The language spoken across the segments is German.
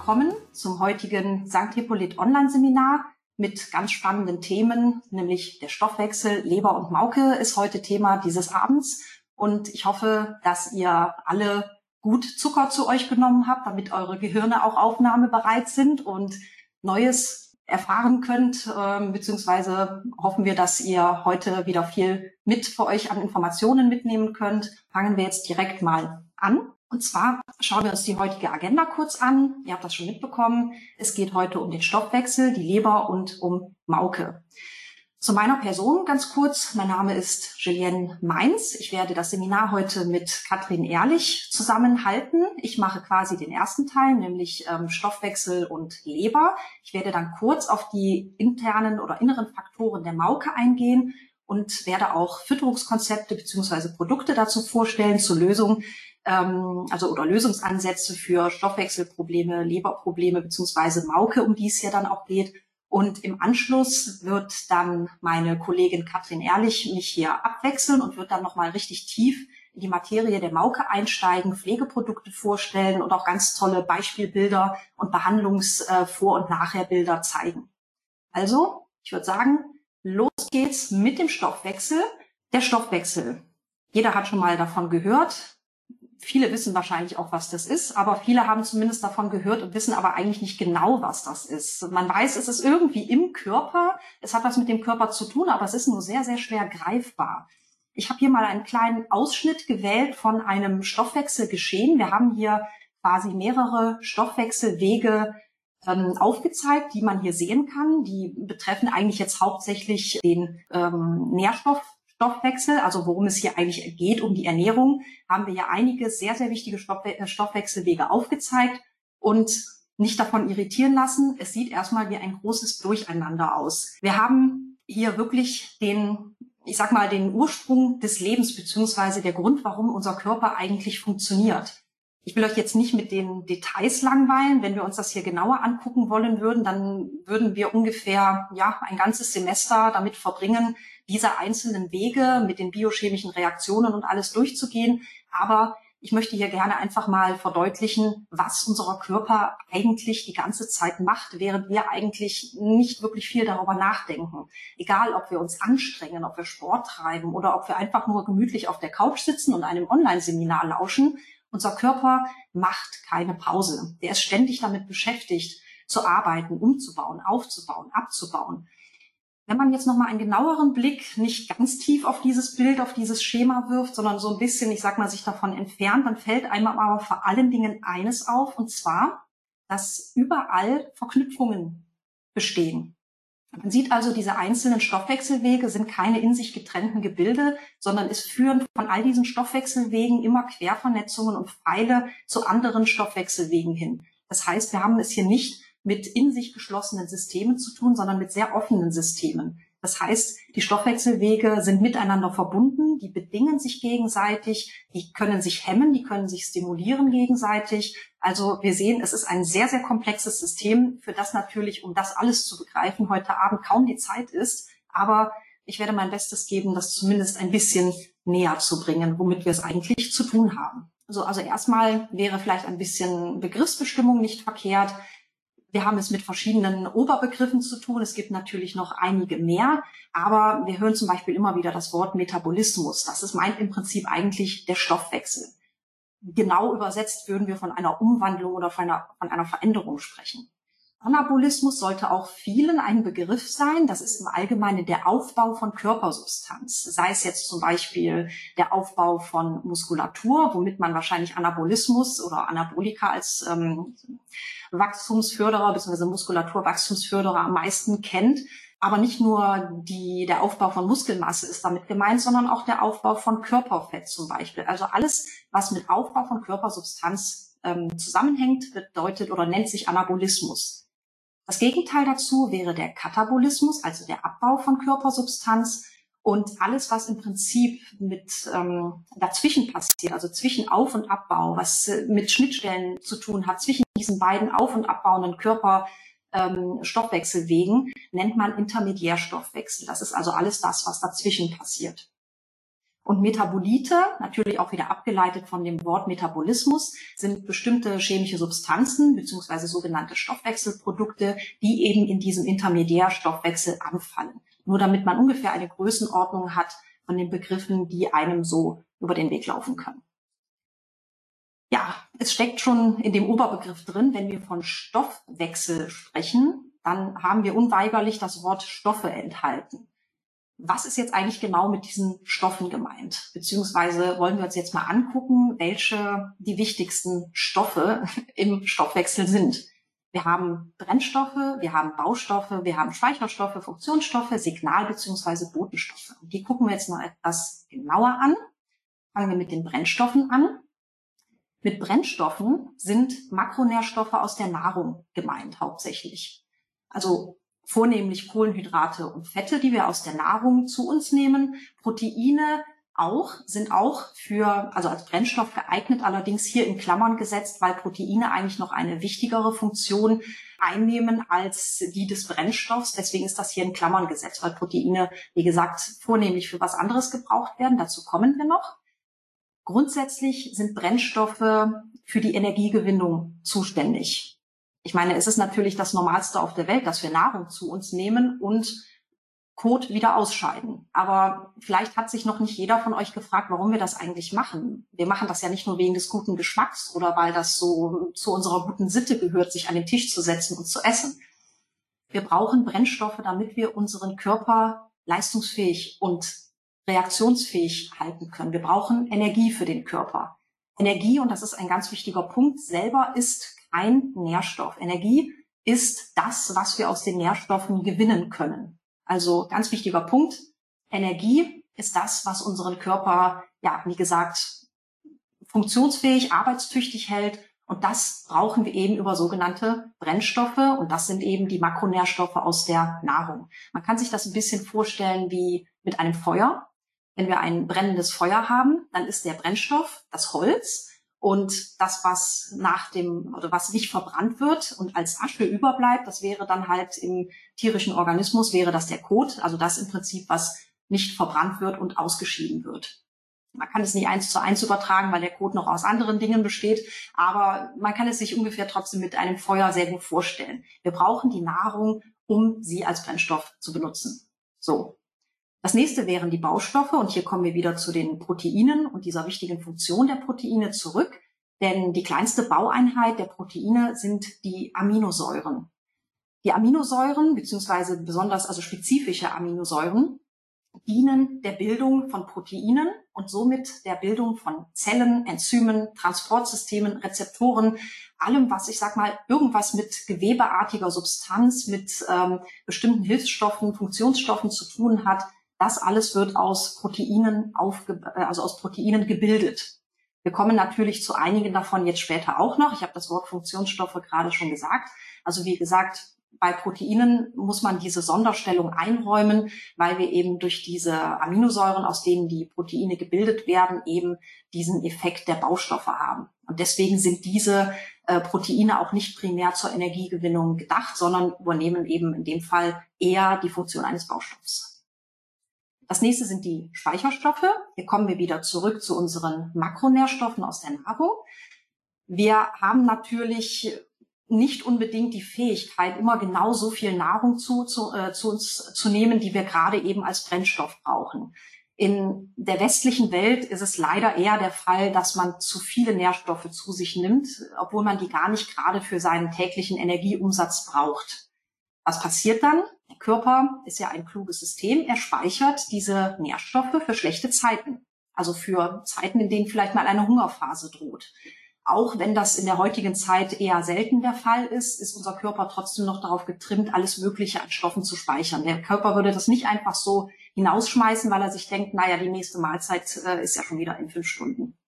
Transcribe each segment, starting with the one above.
willkommen zum heutigen St. Hippolyt Online-Seminar mit ganz spannenden Themen, nämlich der Stoffwechsel, Leber und Mauke ist heute Thema dieses Abends. Und ich hoffe, dass ihr alle gut Zucker zu euch genommen habt, damit eure Gehirne auch aufnahmebereit sind und Neues erfahren könnt, äh, beziehungsweise hoffen wir, dass ihr heute wieder viel mit für euch an Informationen mitnehmen könnt. Fangen wir jetzt direkt mal an. Und zwar schauen wir uns die heutige Agenda kurz an. Ihr habt das schon mitbekommen. Es geht heute um den Stoffwechsel, die Leber und um Mauke. Zu meiner Person ganz kurz. Mein Name ist Julienne Mainz. Ich werde das Seminar heute mit Katrin Ehrlich zusammenhalten. Ich mache quasi den ersten Teil, nämlich ähm, Stoffwechsel und Leber. Ich werde dann kurz auf die internen oder inneren Faktoren der Mauke eingehen und werde auch Fütterungskonzepte beziehungsweise Produkte dazu vorstellen zur Lösung ähm, also oder Lösungsansätze für Stoffwechselprobleme, Leberprobleme beziehungsweise Mauke, um die es ja dann auch geht. Und im Anschluss wird dann meine Kollegin Katrin Ehrlich mich hier abwechseln und wird dann nochmal richtig tief in die Materie der Mauke einsteigen, Pflegeprodukte vorstellen und auch ganz tolle Beispielbilder und Behandlungsvor- äh, und Nachherbilder zeigen. Also, ich würde sagen, los geht's mit dem Stoffwechsel. Der Stoffwechsel. Jeder hat schon mal davon gehört. Viele wissen wahrscheinlich auch, was das ist, aber viele haben zumindest davon gehört und wissen aber eigentlich nicht genau, was das ist. Man weiß, es ist irgendwie im Körper, es hat was mit dem Körper zu tun, aber es ist nur sehr, sehr schwer greifbar. Ich habe hier mal einen kleinen Ausschnitt gewählt von einem Stoffwechselgeschehen. Wir haben hier quasi mehrere Stoffwechselwege ähm, aufgezeigt, die man hier sehen kann. Die betreffen eigentlich jetzt hauptsächlich den ähm, Nährstoff Stoffwechsel, also worum es hier eigentlich geht, um die Ernährung, haben wir ja einige sehr, sehr wichtige äh, Stoffwechselwege aufgezeigt und nicht davon irritieren lassen. Es sieht erstmal wie ein großes Durcheinander aus. Wir haben hier wirklich den, ich sag mal, den Ursprung des Lebens beziehungsweise der Grund, warum unser Körper eigentlich funktioniert. Ich will euch jetzt nicht mit den Details langweilen. Wenn wir uns das hier genauer angucken wollen würden, dann würden wir ungefähr ja ein ganzes Semester damit verbringen, diese einzelnen Wege mit den biochemischen Reaktionen und alles durchzugehen. Aber ich möchte hier gerne einfach mal verdeutlichen, was unser Körper eigentlich die ganze Zeit macht, während wir eigentlich nicht wirklich viel darüber nachdenken. Egal, ob wir uns anstrengen, ob wir Sport treiben oder ob wir einfach nur gemütlich auf der Couch sitzen und einem Online-Seminar lauschen, unser Körper macht keine Pause. Der ist ständig damit beschäftigt, zu arbeiten, umzubauen, aufzubauen, abzubauen. Wenn man jetzt nochmal einen genaueren Blick nicht ganz tief auf dieses Bild, auf dieses Schema wirft, sondern so ein bisschen, ich sag mal, sich davon entfernt, dann fällt einem aber vor allen Dingen eines auf, und zwar, dass überall Verknüpfungen bestehen. Man sieht also, diese einzelnen Stoffwechselwege sind keine in sich getrennten Gebilde, sondern es führen von all diesen Stoffwechselwegen immer Quervernetzungen und Pfeile zu anderen Stoffwechselwegen hin. Das heißt, wir haben es hier nicht mit in sich geschlossenen Systemen zu tun, sondern mit sehr offenen Systemen. Das heißt, die Stoffwechselwege sind miteinander verbunden, die bedingen sich gegenseitig, die können sich hemmen, die können sich stimulieren gegenseitig. Also wir sehen, es ist ein sehr, sehr komplexes System, für das natürlich, um das alles zu begreifen, heute Abend kaum die Zeit ist. Aber ich werde mein Bestes geben, das zumindest ein bisschen näher zu bringen, womit wir es eigentlich zu tun haben. Also, also erstmal wäre vielleicht ein bisschen Begriffsbestimmung nicht verkehrt. Wir haben es mit verschiedenen Oberbegriffen zu tun. Es gibt natürlich noch einige mehr, aber wir hören zum Beispiel immer wieder das Wort Metabolismus. Das ist meint im Prinzip eigentlich der Stoffwechsel. Genau übersetzt würden wir von einer Umwandlung oder von einer, von einer Veränderung sprechen. Anabolismus sollte auch vielen ein Begriff sein. Das ist im Allgemeinen der Aufbau von Körpersubstanz. Sei es jetzt zum Beispiel der Aufbau von Muskulatur, womit man wahrscheinlich Anabolismus oder Anabolika als ähm, Wachstumsförderer bzw. Muskulaturwachstumsförderer am meisten kennt. Aber nicht nur die, der Aufbau von Muskelmasse ist damit gemeint, sondern auch der Aufbau von Körperfett zum Beispiel. Also alles, was mit Aufbau von Körpersubstanz ähm, zusammenhängt, bedeutet oder nennt sich Anabolismus. Das Gegenteil dazu wäre der Katabolismus, also der Abbau von Körpersubstanz und alles, was im Prinzip mit ähm, dazwischen passiert, also zwischen Auf- und Abbau, was äh, mit Schnittstellen zu tun hat, zwischen diesen beiden auf- und abbauenden Körperstoffwechselwegen, ähm, nennt man Intermediärstoffwechsel. Das ist also alles das, was dazwischen passiert. Und Metabolite, natürlich auch wieder abgeleitet von dem Wort Metabolismus, sind bestimmte chemische Substanzen beziehungsweise sogenannte Stoffwechselprodukte, die eben in diesem Intermediärstoffwechsel anfallen. Nur damit man ungefähr eine Größenordnung hat von den Begriffen, die einem so über den Weg laufen können. Ja, es steckt schon in dem Oberbegriff drin, wenn wir von Stoffwechsel sprechen, dann haben wir unweigerlich das Wort Stoffe enthalten was ist jetzt eigentlich genau mit diesen Stoffen gemeint? Beziehungsweise wollen wir uns jetzt mal angucken, welche die wichtigsten Stoffe im Stoffwechsel sind. Wir haben Brennstoffe, wir haben Baustoffe, wir haben Speicherstoffe, Funktionsstoffe, Signal- beziehungsweise Botenstoffe. Und die gucken wir jetzt noch etwas genauer an. Fangen wir mit den Brennstoffen an. Mit Brennstoffen sind Makronährstoffe aus der Nahrung gemeint hauptsächlich. Also vornehmlich Kohlenhydrate und Fette, die wir aus der Nahrung zu uns nehmen. Proteine auch, sind auch für, also als Brennstoff geeignet, allerdings hier in Klammern gesetzt, weil Proteine eigentlich noch eine wichtigere Funktion einnehmen als die des Brennstoffs. Deswegen ist das hier in Klammern gesetzt, weil Proteine, wie gesagt, vornehmlich für was anderes gebraucht werden. Dazu kommen wir noch. Grundsätzlich sind Brennstoffe für die Energiegewinnung zuständig. Ich meine, es ist natürlich das Normalste auf der Welt, dass wir Nahrung zu uns nehmen und Kot wieder ausscheiden. Aber vielleicht hat sich noch nicht jeder von euch gefragt, warum wir das eigentlich machen. Wir machen das ja nicht nur wegen des guten Geschmacks oder weil das so zu unserer guten Sitte gehört, sich an den Tisch zu setzen und zu essen. Wir brauchen Brennstoffe, damit wir unseren Körper leistungsfähig und reaktionsfähig halten können. Wir brauchen Energie für den Körper. Energie, und das ist ein ganz wichtiger Punkt, selber ist ein Nährstoff. Energie ist das, was wir aus den Nährstoffen gewinnen können. Also ganz wichtiger Punkt. Energie ist das, was unseren Körper, ja, wie gesagt, funktionsfähig, arbeitstüchtig hält. Und das brauchen wir eben über sogenannte Brennstoffe. Und das sind eben die Makronährstoffe aus der Nahrung. Man kann sich das ein bisschen vorstellen wie mit einem Feuer. Wenn wir ein brennendes Feuer haben, dann ist der Brennstoff das Holz und das, was nach dem, oder was nicht verbrannt wird und als Asche überbleibt, das wäre dann halt im tierischen Organismus, wäre das der Kot, also das im Prinzip, was nicht verbrannt wird und ausgeschieden wird. Man kann es nicht eins zu eins übertragen, weil der Kot noch aus anderen Dingen besteht, aber man kann es sich ungefähr trotzdem mit einem Feuer sehr gut vorstellen. Wir brauchen die Nahrung, um sie als Brennstoff zu benutzen. So. Das nächste wären die Baustoffe und hier kommen wir wieder zu den Proteinen und dieser wichtigen Funktion der Proteine zurück. Denn die kleinste Baueinheit der Proteine sind die Aminosäuren. Die Aminosäuren, beziehungsweise besonders also spezifische Aminosäuren, dienen der Bildung von Proteinen und somit der Bildung von Zellen, Enzymen, Transportsystemen, Rezeptoren, allem, was ich sag mal, irgendwas mit gewebeartiger Substanz, mit ähm, bestimmten Hilfsstoffen, Funktionsstoffen zu tun hat, das alles wird aus Proteinen aufge äh, also aus Proteinen gebildet. Wir kommen natürlich zu einigen davon jetzt später auch noch. Ich habe das Wort Funktionsstoffe gerade schon gesagt. Also wie gesagt, bei Proteinen muss man diese Sonderstellung einräumen, weil wir eben durch diese Aminosäuren, aus denen die Proteine gebildet werden, eben diesen Effekt der Baustoffe haben. Und deswegen sind diese äh, Proteine auch nicht primär zur Energiegewinnung gedacht, sondern übernehmen eben in dem Fall eher die Funktion eines Baustoffs. Das nächste sind die Speicherstoffe. Hier kommen wir wieder zurück zu unseren Makronährstoffen aus der Nahrung. Wir haben natürlich nicht unbedingt die Fähigkeit, immer genau so viel Nahrung zu, zu, äh, zu uns zu nehmen, die wir gerade eben als Brennstoff brauchen. In der westlichen Welt ist es leider eher der Fall, dass man zu viele Nährstoffe zu sich nimmt, obwohl man die gar nicht gerade für seinen täglichen Energieumsatz braucht. Was passiert dann? Der Körper ist ja ein kluges System. Er speichert diese Nährstoffe für schlechte Zeiten. Also für Zeiten, in denen vielleicht mal eine Hungerphase droht. Auch wenn das in der heutigen Zeit eher selten der Fall ist, ist unser Körper trotzdem noch darauf getrimmt, alles Mögliche an Stoffen zu speichern. Der Körper würde das nicht einfach so hinausschmeißen, weil er sich denkt, naja, die nächste Mahlzeit äh, ist ja schon wieder in fünf Stunden.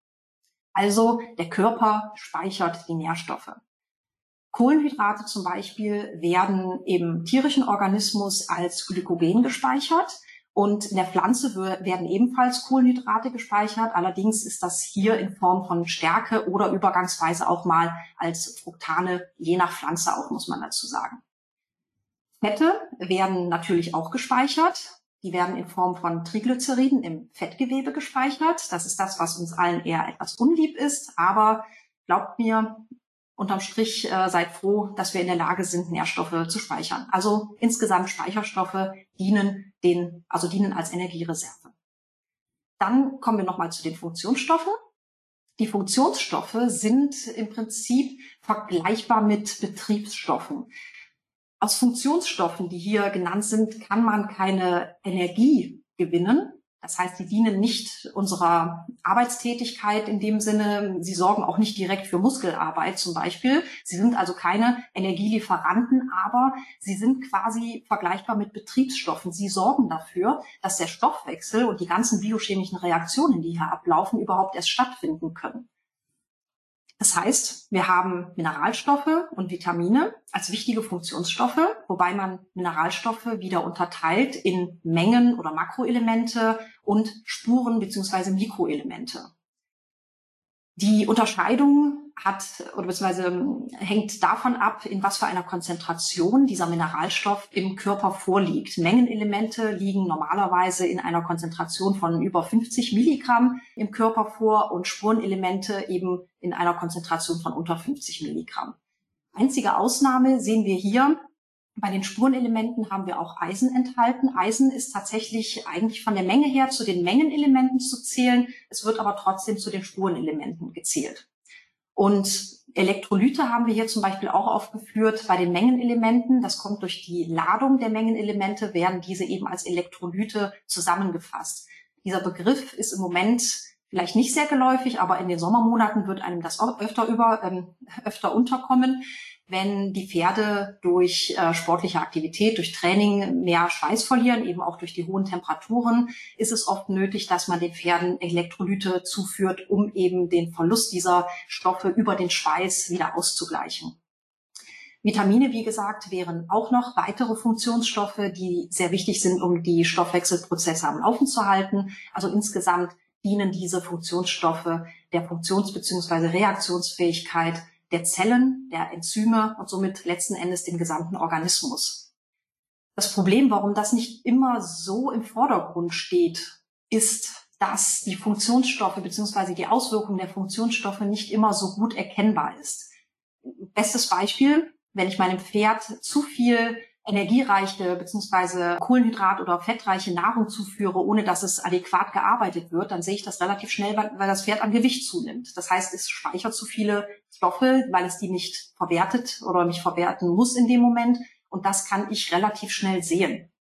Also der Körper speichert die Nährstoffe. Kohlenhydrate zum Beispiel werden im tierischen Organismus als Glykogen gespeichert. Und in der Pflanze werden ebenfalls Kohlenhydrate gespeichert. Allerdings ist das hier in Form von Stärke oder übergangsweise auch mal als Fructane, je nach Pflanze auch, muss man dazu sagen. Fette werden natürlich auch gespeichert. Die werden in Form von Triglyceriden im Fettgewebe gespeichert. Das ist das, was uns allen eher etwas unlieb ist. Aber glaubt mir, unterm Strich äh, seid froh, dass wir in der Lage sind, Nährstoffe zu speichern. Also insgesamt Speicherstoffe dienen den, also dienen als Energiereserve. Dann kommen wir nochmal zu den Funktionsstoffen. Die Funktionsstoffe sind im Prinzip vergleichbar mit Betriebsstoffen. Aus Funktionsstoffen, die hier genannt sind, kann man keine Energie gewinnen. Das heißt, sie dienen nicht unserer Arbeitstätigkeit in dem Sinne. Sie sorgen auch nicht direkt für Muskelarbeit zum Beispiel. Sie sind also keine Energielieferanten, aber sie sind quasi vergleichbar mit Betriebsstoffen. Sie sorgen dafür, dass der Stoffwechsel und die ganzen biochemischen Reaktionen, die hier ablaufen, überhaupt erst stattfinden können. Das heißt, wir haben Mineralstoffe und Vitamine als wichtige Funktionsstoffe, wobei man Mineralstoffe wieder unterteilt in Mengen oder Makroelemente und Spuren beziehungsweise Mikroelemente. Die Unterscheidung hat oder beziehungsweise ähm, hängt davon ab, in was für einer Konzentration dieser Mineralstoff im Körper vorliegt. Mengenelemente liegen normalerweise in einer Konzentration von über 50 Milligramm im Körper vor und Spurenelemente eben in einer Konzentration von unter 50 Milligramm. Einzige Ausnahme sehen wir hier bei den Spurenelementen haben wir auch Eisen enthalten. Eisen ist tatsächlich eigentlich von der Menge her zu den Mengenelementen zu zählen. Es wird aber trotzdem zu den Spurenelementen gezählt. Und Elektrolyte haben wir hier zum Beispiel auch aufgeführt bei den Mengenelementen. Das kommt durch die Ladung der Mengenelemente, werden diese eben als Elektrolyte zusammengefasst. Dieser Begriff ist im Moment vielleicht nicht sehr geläufig, aber in den Sommermonaten wird einem das öfter über, ähm, öfter unterkommen wenn die Pferde durch äh, sportliche Aktivität, durch Training mehr Schweiß verlieren, eben auch durch die hohen Temperaturen, ist es oft nötig, dass man den Pferden Elektrolyte zuführt, um eben den Verlust dieser Stoffe über den Schweiß wieder auszugleichen. Vitamine, wie gesagt, wären auch noch weitere Funktionsstoffe, die sehr wichtig sind, um die Stoffwechselprozesse am Laufen zu halten. Also insgesamt dienen diese Funktionsstoffe der Funktions- bzw. Reaktionsfähigkeit der Zellen, der Enzyme und somit letzten Endes dem gesamten Organismus. Das Problem, warum das nicht immer so im Vordergrund steht, ist, dass die Funktionsstoffe bzw. die Auswirkung der Funktionsstoffe nicht immer so gut erkennbar ist. Bestes Beispiel, wenn ich meinem Pferd zu viel energiereiche bzw. Kohlenhydrat- oder fettreiche Nahrung zuführe, ohne dass es adäquat gearbeitet wird, dann sehe ich das relativ schnell, weil das Pferd an Gewicht zunimmt. Das heißt, es speichert zu viele Stoffe, weil es die nicht verwertet oder nicht verwerten muss in dem Moment. Und das kann ich relativ schnell sehen.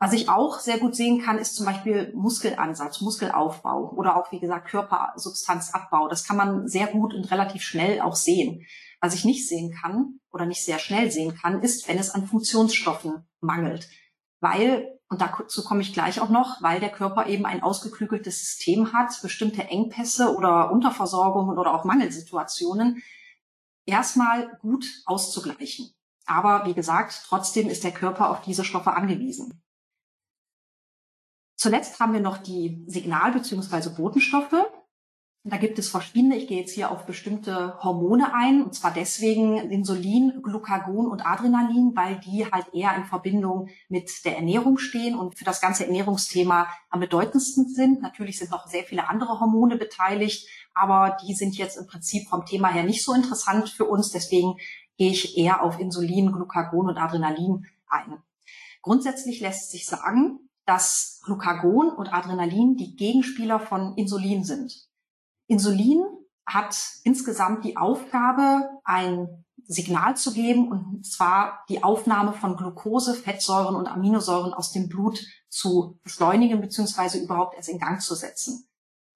Was ich auch sehr gut sehen kann, ist zum Beispiel Muskelansatz, Muskelaufbau oder auch, wie gesagt, Körpersubstanzabbau. Das kann man sehr gut und relativ schnell auch sehen. Was ich nicht sehen kann oder nicht sehr schnell sehen kann, ist, wenn es an Funktionsstoffen mangelt. Weil, und dazu komme ich gleich auch noch, weil der Körper eben ein ausgeklügeltes System hat, bestimmte Engpässe oder Unterversorgungen oder auch Mangelsituationen erstmal gut auszugleichen. Aber wie gesagt, trotzdem ist der Körper auf diese Stoffe angewiesen. Zuletzt haben wir noch die Signal- bzw. Botenstoffe. Da gibt es verschiedene. Ich gehe jetzt hier auf bestimmte Hormone ein, und zwar deswegen Insulin, Glucagon und Adrenalin, weil die halt eher in Verbindung mit der Ernährung stehen und für das ganze Ernährungsthema am bedeutendsten sind. Natürlich sind noch sehr viele andere Hormone beteiligt, aber die sind jetzt im Prinzip vom Thema her nicht so interessant für uns. Deswegen gehe ich eher auf Insulin, Glucagon und Adrenalin ein. Grundsätzlich lässt sich sagen, dass Glucagon und Adrenalin die Gegenspieler von Insulin sind. Insulin hat insgesamt die Aufgabe, ein Signal zu geben, und zwar die Aufnahme von Glucose, Fettsäuren und Aminosäuren aus dem Blut zu beschleunigen bzw. überhaupt erst in Gang zu setzen.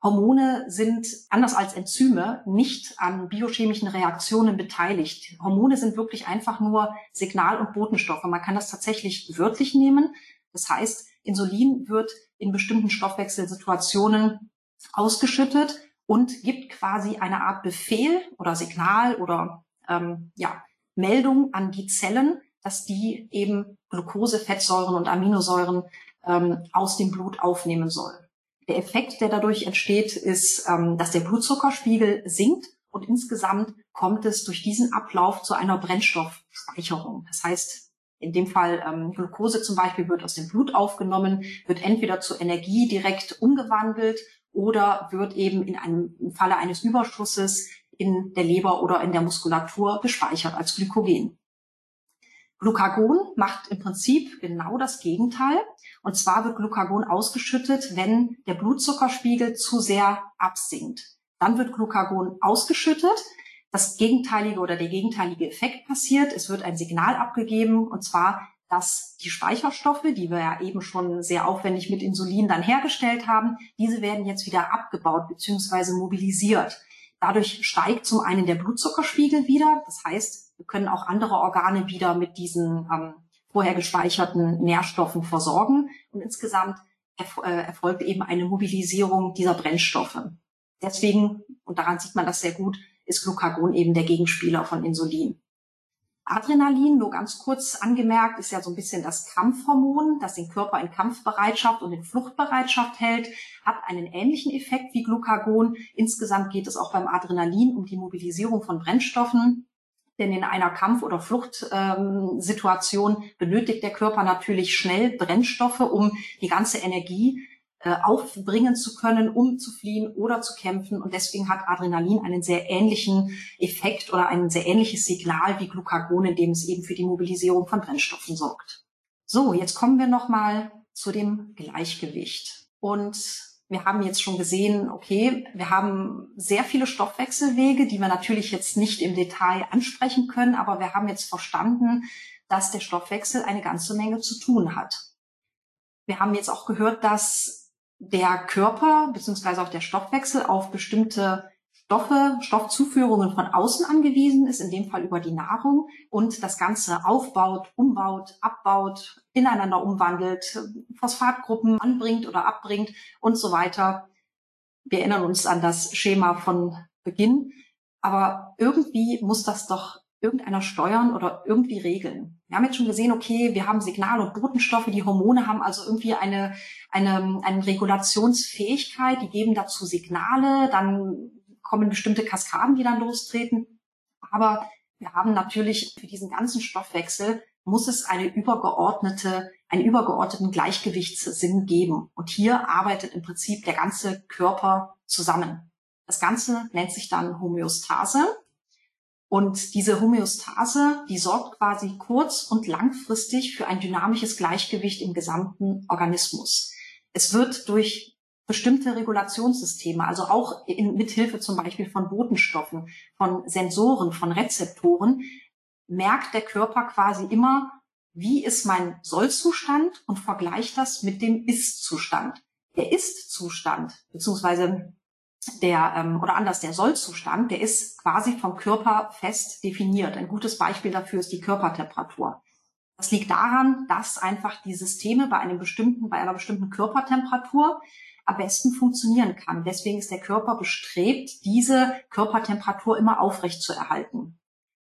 Hormone sind anders als Enzyme nicht an biochemischen Reaktionen beteiligt. Hormone sind wirklich einfach nur Signal- und Botenstoffe. Man kann das tatsächlich wörtlich nehmen. Das heißt, Insulin wird in bestimmten Stoffwechselsituationen ausgeschüttet und gibt quasi eine Art Befehl oder Signal oder ähm, ja, Meldung an die Zellen, dass die eben Glucose, Fettsäuren und Aminosäuren ähm, aus dem Blut aufnehmen sollen. Der Effekt, der dadurch entsteht, ist, ähm, dass der Blutzuckerspiegel sinkt und insgesamt kommt es durch diesen Ablauf zu einer Brennstoffspeicherung. Das heißt, in dem Fall ähm, Glucose zum Beispiel wird aus dem Blut aufgenommen, wird entweder zu Energie direkt umgewandelt oder wird eben in einem im Falle eines Überschusses in der Leber oder in der Muskulatur gespeichert als Glykogen. Glucagon macht im Prinzip genau das Gegenteil. Und zwar wird Glucagon ausgeschüttet, wenn der Blutzuckerspiegel zu sehr absinkt. Dann wird Glucagon ausgeschüttet. Das gegenteilige oder der gegenteilige Effekt passiert. Es wird ein Signal abgegeben und zwar, dass die Speicherstoffe, die wir ja eben schon sehr aufwendig mit Insulin dann hergestellt haben, diese werden jetzt wieder abgebaut bzw. mobilisiert. Dadurch steigt zum einen der Blutzuckerspiegel wieder. Das heißt, wir können auch andere Organe wieder mit diesen ähm, vorher gespeicherten Nährstoffen versorgen. Und insgesamt erf äh, erfolgt eben eine Mobilisierung dieser Brennstoffe. Deswegen, und daran sieht man das sehr gut, ist Glucagon eben der Gegenspieler von Insulin. Adrenalin, nur ganz kurz angemerkt, ist ja so ein bisschen das Kampfhormon, das den Körper in Kampfbereitschaft und in Fluchtbereitschaft hält, hat einen ähnlichen Effekt wie Glucagon. Insgesamt geht es auch beim Adrenalin um die Mobilisierung von Brennstoffen. Denn in einer Kampf- oder Fluchtsituation benötigt der Körper natürlich schnell Brennstoffe, um die ganze Energie äh, aufbringen zu können, um zu fliehen oder zu kämpfen. Und deswegen hat Adrenalin einen sehr ähnlichen Effekt oder ein sehr ähnliches Signal wie Glucagon, in es eben für die Mobilisierung von Brennstoffen sorgt. So, jetzt kommen wir nochmal zu dem Gleichgewicht. Und wir haben jetzt schon gesehen, okay, wir haben sehr viele Stoffwechselwege, die wir natürlich jetzt nicht im Detail ansprechen können, aber wir haben jetzt verstanden, dass der Stoffwechsel eine ganze Menge zu tun hat. Wir haben jetzt auch gehört, dass der Körper beziehungsweise auch der Stoffwechsel auf bestimmte Stoffe, Stoffzuführungen von außen angewiesen ist, in dem Fall über die Nahrung und das Ganze aufbaut, umbaut, abbaut, ineinander umwandelt, Phosphatgruppen anbringt oder abbringt und so weiter. Wir erinnern uns an das Schema von Beginn. Aber irgendwie muss das doch irgendeiner steuern oder irgendwie regeln. Wir haben jetzt schon gesehen, okay, wir haben Signal- und Botenstoffe, die Hormone haben also irgendwie eine, eine, eine Regulationsfähigkeit, die geben dazu Signale, dann kommen bestimmte Kaskaden, die dann lostreten. Aber wir haben natürlich für diesen ganzen Stoffwechsel muss es eine übergeordnete, einen übergeordneten Gleichgewichtssinn geben. Und hier arbeitet im Prinzip der ganze Körper zusammen. Das Ganze nennt sich dann Homöostase. Und diese Homöostase, die sorgt quasi kurz- und langfristig für ein dynamisches Gleichgewicht im gesamten Organismus. Es wird durch bestimmte Regulationssysteme, also auch in, mithilfe zum Beispiel von Botenstoffen, von Sensoren, von Rezeptoren, merkt der Körper quasi immer, wie ist mein Sollzustand und vergleicht das mit dem Ist-Zustand. Der Ist-Zustand, beziehungsweise der, ähm, oder anders, der Sollzustand, der ist quasi vom Körper fest definiert. Ein gutes Beispiel dafür ist die Körpertemperatur. Das liegt daran, dass einfach die Systeme bei einem bestimmten, bei einer bestimmten Körpertemperatur am besten funktionieren kann. Deswegen ist der Körper bestrebt, diese Körpertemperatur immer aufrecht zu erhalten.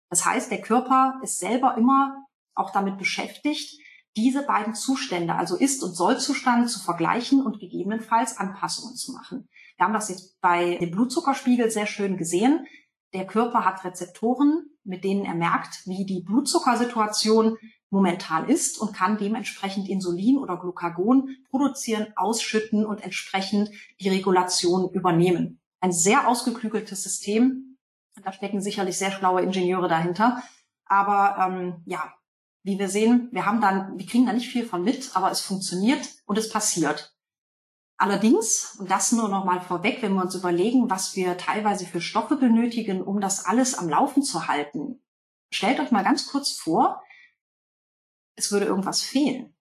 Das heißt, der Körper ist selber immer auch damit beschäftigt, diese beiden Zustände, also Ist- und Sollzustand zu vergleichen und gegebenenfalls Anpassungen zu machen. Wir haben das jetzt bei dem Blutzuckerspiegel sehr schön gesehen. Der Körper hat Rezeptoren, mit denen er merkt, wie die Blutzuckersituation momentan ist und kann dementsprechend Insulin oder Glucagon produzieren, ausschütten und entsprechend die Regulation übernehmen. Ein sehr ausgeklügeltes System. Da stecken sicherlich sehr schlaue Ingenieure dahinter. Aber ähm, ja, wie wir sehen, wir haben dann, wir kriegen da nicht viel von mit, aber es funktioniert und es passiert. Allerdings, und das nur noch mal vorweg, wenn wir uns überlegen, was wir teilweise für Stoffe benötigen, um das alles am Laufen zu halten, stellt euch mal ganz kurz vor, es würde irgendwas fehlen.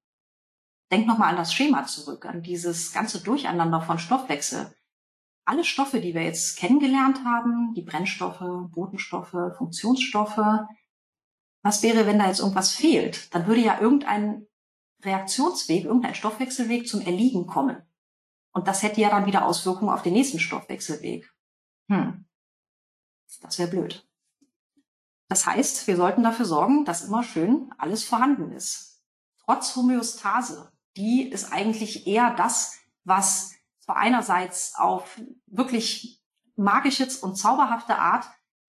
Denkt noch mal an das Schema zurück, an dieses ganze Durcheinander von Stoffwechsel. Alle Stoffe, die wir jetzt kennengelernt haben, die Brennstoffe, Botenstoffe, Funktionsstoffe, was wäre, wenn da jetzt irgendwas fehlt? Dann würde ja irgendein Reaktionsweg, irgendein Stoffwechselweg zum Erliegen kommen. Und das hätte ja dann wieder Auswirkungen auf den nächsten Stoffwechselweg. Hm. Das wäre blöd. Das heißt, wir sollten dafür sorgen, dass immer schön alles vorhanden ist. Trotz Homöostase, die ist eigentlich eher das, was zwar einerseits auf wirklich magische und zauberhafte Art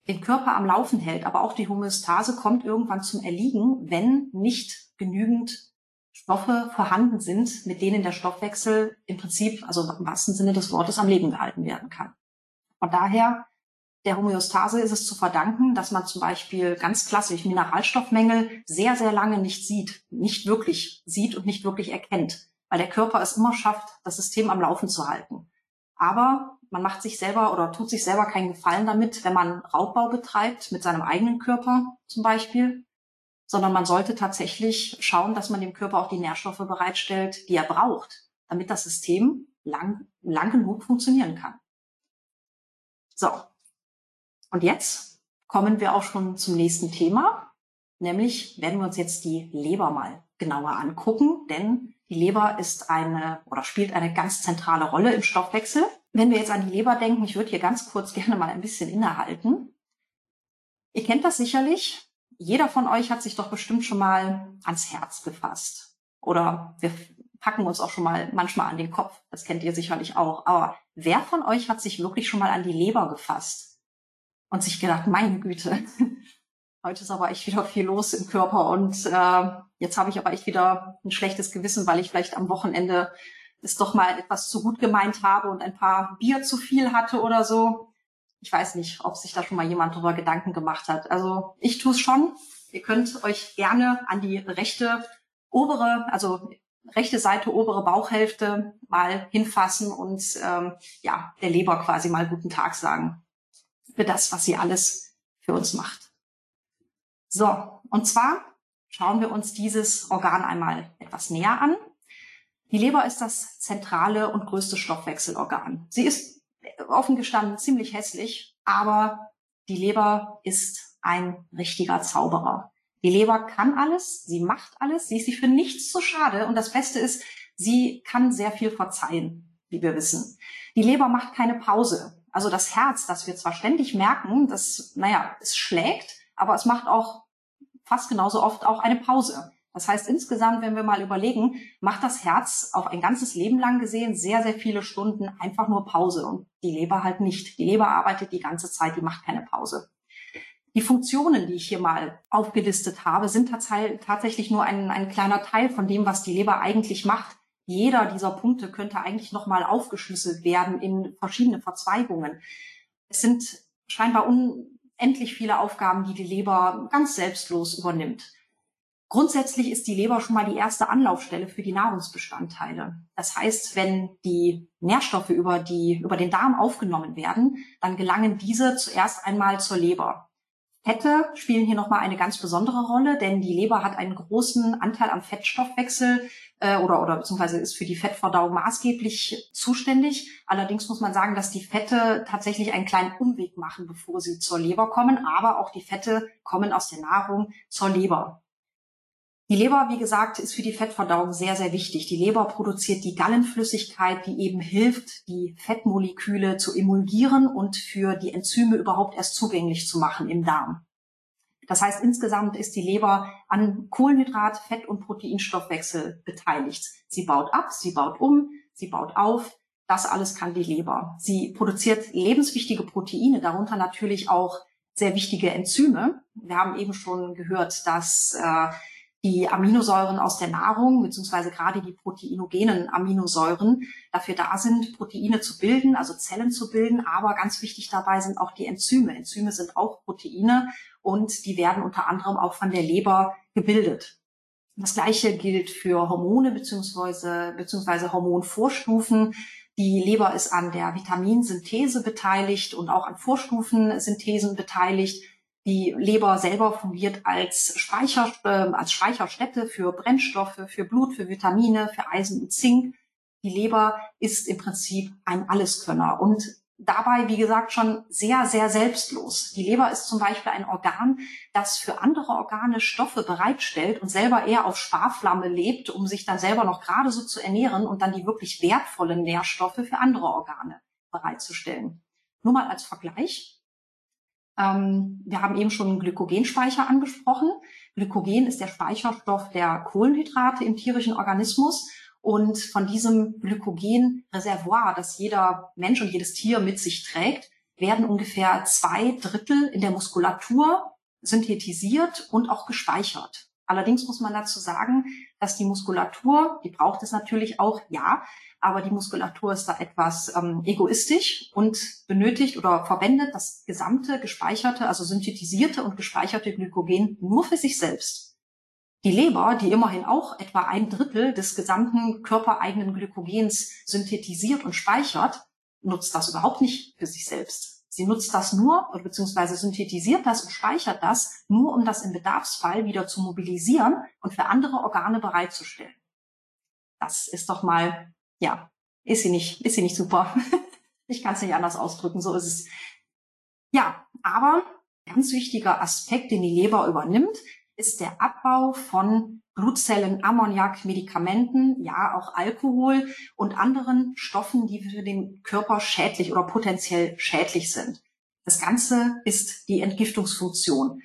den Körper am Laufen hält, aber auch die Homöostase kommt irgendwann zum Erliegen, wenn nicht genügend Stoffe vorhanden sind, mit denen der Stoffwechsel im Prinzip, also im wahrsten Sinne des Wortes, am Leben gehalten werden kann. Von daher, der Homöostase ist es zu verdanken, dass man zum Beispiel ganz klassisch Mineralstoffmängel sehr, sehr lange nicht sieht, nicht wirklich sieht und nicht wirklich erkennt, weil der Körper es immer schafft, das System am Laufen zu halten. Aber man macht sich selber oder tut sich selber keinen Gefallen damit, wenn man Raubbau betreibt mit seinem eigenen Körper zum Beispiel, sondern man sollte tatsächlich schauen, dass man dem Körper auch die Nährstoffe bereitstellt, die er braucht, damit das System lang, lang genug funktionieren kann. So. Und jetzt kommen wir auch schon zum nächsten Thema, nämlich werden wir uns jetzt die Leber mal genauer angucken, denn die Leber ist eine oder spielt eine ganz zentrale Rolle im Stoffwechsel. Wenn wir jetzt an die Leber denken, ich würde hier ganz kurz gerne mal ein bisschen innehalten. Ihr kennt das sicherlich. Jeder von euch hat sich doch bestimmt schon mal ans Herz gefasst. Oder wir packen uns auch schon mal manchmal an den Kopf. Das kennt ihr sicherlich auch. Aber wer von euch hat sich wirklich schon mal an die Leber gefasst und sich gedacht, meine Güte, heute ist aber echt wieder viel los im Körper und äh, jetzt habe ich aber echt wieder ein schlechtes Gewissen, weil ich vielleicht am Wochenende es doch mal etwas zu gut gemeint habe und ein paar Bier zu viel hatte oder so. Ich weiß nicht, ob sich da schon mal jemand darüber Gedanken gemacht hat. Also ich tue es schon. Ihr könnt euch gerne an die rechte obere, also rechte Seite, obere Bauchhälfte mal hinfassen und ähm, ja, der Leber quasi mal guten Tag sagen für das, was sie alles für uns macht. So, und zwar schauen wir uns dieses Organ einmal etwas näher an. Die Leber ist das zentrale und größte Stoffwechselorgan. Sie ist offen gestanden ziemlich hässlich, aber die Leber ist ein richtiger Zauberer. Die Leber kann alles, sie macht alles, sie ist sich für nichts zu schade und das Beste ist, sie kann sehr viel verzeihen, wie wir wissen. Die Leber macht keine Pause. Also das Herz, das wir zwar ständig merken, das, naja, es schlägt, aber es macht auch fast genauso oft auch eine Pause. Das heißt, insgesamt, wenn wir mal überlegen, macht das Herz auf ein ganzes Leben lang gesehen sehr, sehr viele Stunden einfach nur Pause und die Leber halt nicht. Die Leber arbeitet die ganze Zeit, die macht keine Pause. Die Funktionen, die ich hier mal aufgelistet habe, sind tatsächlich nur ein, ein kleiner Teil von dem, was die Leber eigentlich macht. Jeder dieser Punkte könnte eigentlich nochmal aufgeschlüsselt werden in verschiedene Verzweigungen. Es sind scheinbar unendlich viele Aufgaben, die die Leber ganz selbstlos übernimmt. Grundsätzlich ist die Leber schon mal die erste Anlaufstelle für die Nahrungsbestandteile. Das heißt, wenn die Nährstoffe über die, über den Darm aufgenommen werden, dann gelangen diese zuerst einmal zur Leber. Fette spielen hier nochmal eine ganz besondere Rolle, denn die Leber hat einen großen Anteil am Fettstoffwechsel äh, oder, oder beziehungsweise ist für die Fettverdauung maßgeblich zuständig. Allerdings muss man sagen, dass die Fette tatsächlich einen kleinen Umweg machen, bevor sie zur Leber kommen, aber auch die Fette kommen aus der Nahrung zur Leber. Die Leber, wie gesagt, ist für die Fettverdauung sehr, sehr wichtig. Die Leber produziert die Gallenflüssigkeit, die eben hilft, die Fettmoleküle zu emulgieren und für die Enzyme überhaupt erst zugänglich zu machen im Darm. Das heißt, insgesamt ist die Leber an Kohlenhydrat, Fett- und Proteinstoffwechsel beteiligt. Sie baut ab, sie baut um, sie baut auf. Das alles kann die Leber. Sie produziert lebenswichtige Proteine, darunter natürlich auch sehr wichtige Enzyme. Wir haben eben schon gehört, dass äh, die Aminosäuren aus der Nahrung, beziehungsweise gerade die proteinogenen Aminosäuren, dafür da sind, Proteine zu bilden, also Zellen zu bilden. Aber ganz wichtig dabei sind auch die Enzyme. Enzyme sind auch Proteine und die werden unter anderem auch von der Leber gebildet. Das Gleiche gilt für Hormone beziehungsweise, beziehungsweise Hormonvorstufen. Die Leber ist an der Vitaminsynthese beteiligt und auch an Vorstufensynthesen beteiligt. Die Leber selber fungiert als, Speicher, äh, als Speicherstätte für Brennstoffe, für Blut, für Vitamine, für Eisen und Zink. Die Leber ist im Prinzip ein Alleskönner und dabei, wie gesagt, schon sehr, sehr selbstlos. Die Leber ist zum Beispiel ein Organ, das für andere Organe Stoffe bereitstellt und selber eher auf Sparflamme lebt, um sich dann selber noch gerade so zu ernähren und dann die wirklich wertvollen Nährstoffe für andere Organe bereitzustellen. Nur mal als Vergleich. Ähm, wir haben eben schon Glykogenspeicher angesprochen. Glykogen ist der Speicherstoff der Kohlenhydrate im tierischen Organismus. Und von diesem Glykogenreservoir, das jeder Mensch und jedes Tier mit sich trägt, werden ungefähr zwei Drittel in der Muskulatur synthetisiert und auch gespeichert. Allerdings muss man dazu sagen, dass die Muskulatur, die braucht es natürlich auch, ja, aber die Muskulatur ist da etwas ähm, egoistisch und benötigt oder verwendet das gesamte gespeicherte, also synthetisierte und gespeicherte Glykogen nur für sich selbst. Die Leber, die immerhin auch etwa ein Drittel des gesamten körpereigenen Glykogens synthetisiert und speichert, nutzt das überhaupt nicht für sich selbst. Sie nutzt das nur oder beziehungsweise synthetisiert das und speichert das nur, um das im Bedarfsfall wieder zu mobilisieren und für andere Organe bereitzustellen. Das ist doch mal, ja, ist sie nicht, ist sie nicht super. ich kann es nicht anders ausdrücken, so ist es. Ja, aber ganz wichtiger Aspekt, den die Leber übernimmt, ist der Abbau von Blutzellen, Ammoniak, Medikamenten, ja auch Alkohol und anderen Stoffen, die für den Körper schädlich oder potenziell schädlich sind. Das Ganze ist die Entgiftungsfunktion.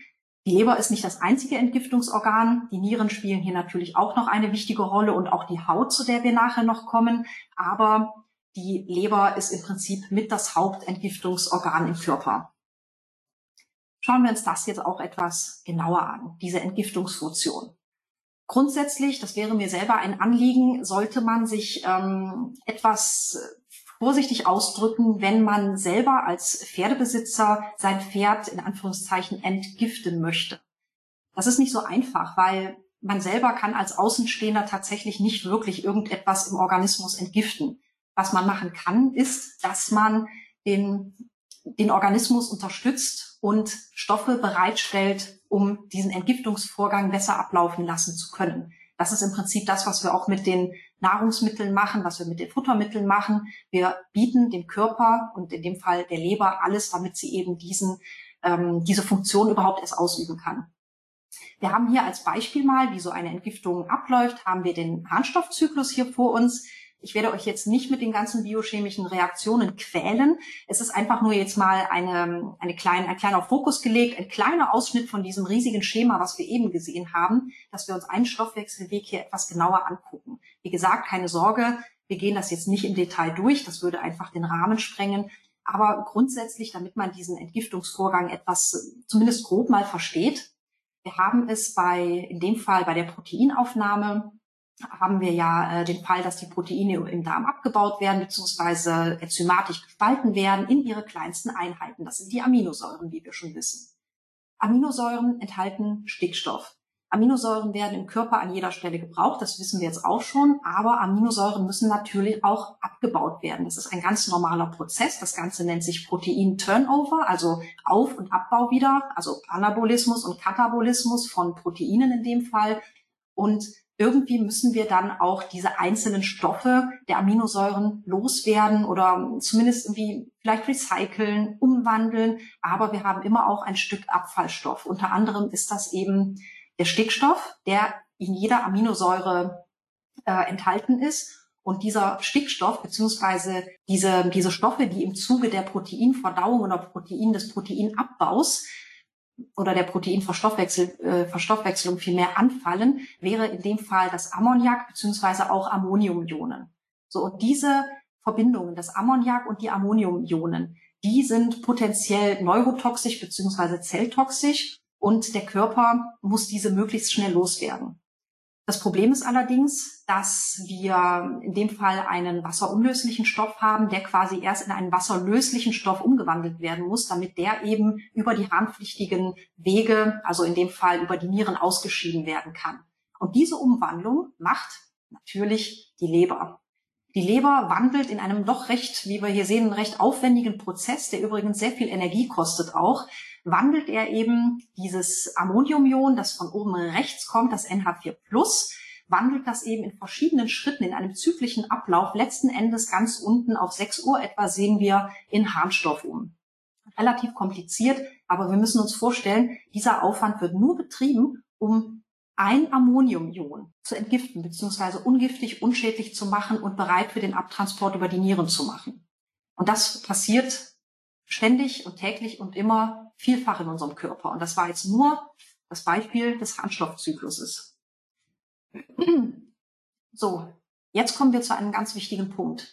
Die Leber ist nicht das einzige Entgiftungsorgan. Die Nieren spielen hier natürlich auch noch eine wichtige Rolle und auch die Haut, zu der wir nachher noch kommen. Aber die Leber ist im Prinzip mit das Hauptentgiftungsorgan im Körper. Schauen wir uns das jetzt auch etwas genauer an, diese Entgiftungsfunktion. Grundsätzlich, das wäre mir selber ein Anliegen, sollte man sich ähm, etwas vorsichtig ausdrücken, wenn man selber als Pferdebesitzer sein Pferd in Anführungszeichen entgiften möchte. Das ist nicht so einfach, weil man selber kann als Außenstehender tatsächlich nicht wirklich irgendetwas im Organismus entgiften. Was man machen kann, ist, dass man den, den Organismus unterstützt und Stoffe bereitstellt, um diesen Entgiftungsvorgang besser ablaufen lassen zu können. Das ist im Prinzip das, was wir auch mit den Nahrungsmitteln machen, was wir mit den Futtermitteln machen. Wir bieten dem Körper und in dem Fall der Leber alles, damit sie eben diesen, ähm, diese Funktion überhaupt erst ausüben kann. Wir haben hier als Beispiel mal, wie so eine Entgiftung abläuft, haben wir den Harnstoffzyklus hier vor uns. Ich werde euch jetzt nicht mit den ganzen biochemischen Reaktionen quälen. Es ist einfach nur jetzt mal eine, eine kleine, ein kleiner Fokus gelegt, ein kleiner Ausschnitt von diesem riesigen Schema, was wir eben gesehen haben, dass wir uns einen Stoffwechselweg hier etwas genauer angucken. Wie gesagt, keine Sorge, wir gehen das jetzt nicht im Detail durch, das würde einfach den Rahmen sprengen. Aber grundsätzlich, damit man diesen Entgiftungsvorgang etwas zumindest grob mal versteht, wir haben es bei, in dem Fall bei der Proteinaufnahme haben wir ja äh, den Fall, dass die Proteine im Darm abgebaut werden bzw. enzymatisch gespalten werden in ihre kleinsten Einheiten. Das sind die Aminosäuren, wie wir schon wissen. Aminosäuren enthalten Stickstoff. Aminosäuren werden im Körper an jeder Stelle gebraucht, das wissen wir jetzt auch schon, aber Aminosäuren müssen natürlich auch abgebaut werden. Das ist ein ganz normaler Prozess. Das Ganze nennt sich Protein-Turnover, also Auf- und Abbau wieder, also Anabolismus und Katabolismus von Proteinen in dem Fall. Und irgendwie müssen wir dann auch diese einzelnen Stoffe der Aminosäuren loswerden oder zumindest irgendwie vielleicht recyceln, umwandeln. Aber wir haben immer auch ein Stück Abfallstoff. Unter anderem ist das eben der Stickstoff, der in jeder Aminosäure äh, enthalten ist. Und dieser Stickstoff beziehungsweise diese, diese Stoffe, die im Zuge der Proteinverdauung oder Protein des Proteinabbaus oder der Proteinverstoffwechselung äh, vielmehr anfallen, wäre in dem Fall das Ammoniak beziehungsweise auch Ammoniumionen. So, und diese Verbindungen, das Ammoniak und die Ammoniumionen, die sind potenziell neurotoxisch beziehungsweise zelltoxisch und der Körper muss diese möglichst schnell loswerden. Das Problem ist allerdings, dass wir in dem Fall einen wasserunlöslichen Stoff haben, der quasi erst in einen wasserlöslichen Stoff umgewandelt werden muss, damit der eben über die harnpflichtigen Wege, also in dem Fall über die Nieren ausgeschieden werden kann. Und diese Umwandlung macht natürlich die Leber. Die Leber wandelt in einem doch recht, wie wir hier sehen, recht aufwendigen Prozess, der übrigens sehr viel Energie kostet auch, wandelt er eben dieses Ammoniumion, das von oben rechts kommt, das NH4+, wandelt das eben in verschiedenen Schritten in einem zyklischen Ablauf, letzten Endes ganz unten auf 6 Uhr etwa sehen wir in Harnstoff um. Relativ kompliziert, aber wir müssen uns vorstellen, dieser Aufwand wird nur betrieben, um ein Ammoniumion zu entgiften bzw. ungiftig, unschädlich zu machen und bereit für den Abtransport über die Nieren zu machen. Und das passiert ständig und täglich und immer vielfach in unserem Körper. Und das war jetzt nur das Beispiel des Harnstoffzykluses. So, jetzt kommen wir zu einem ganz wichtigen Punkt.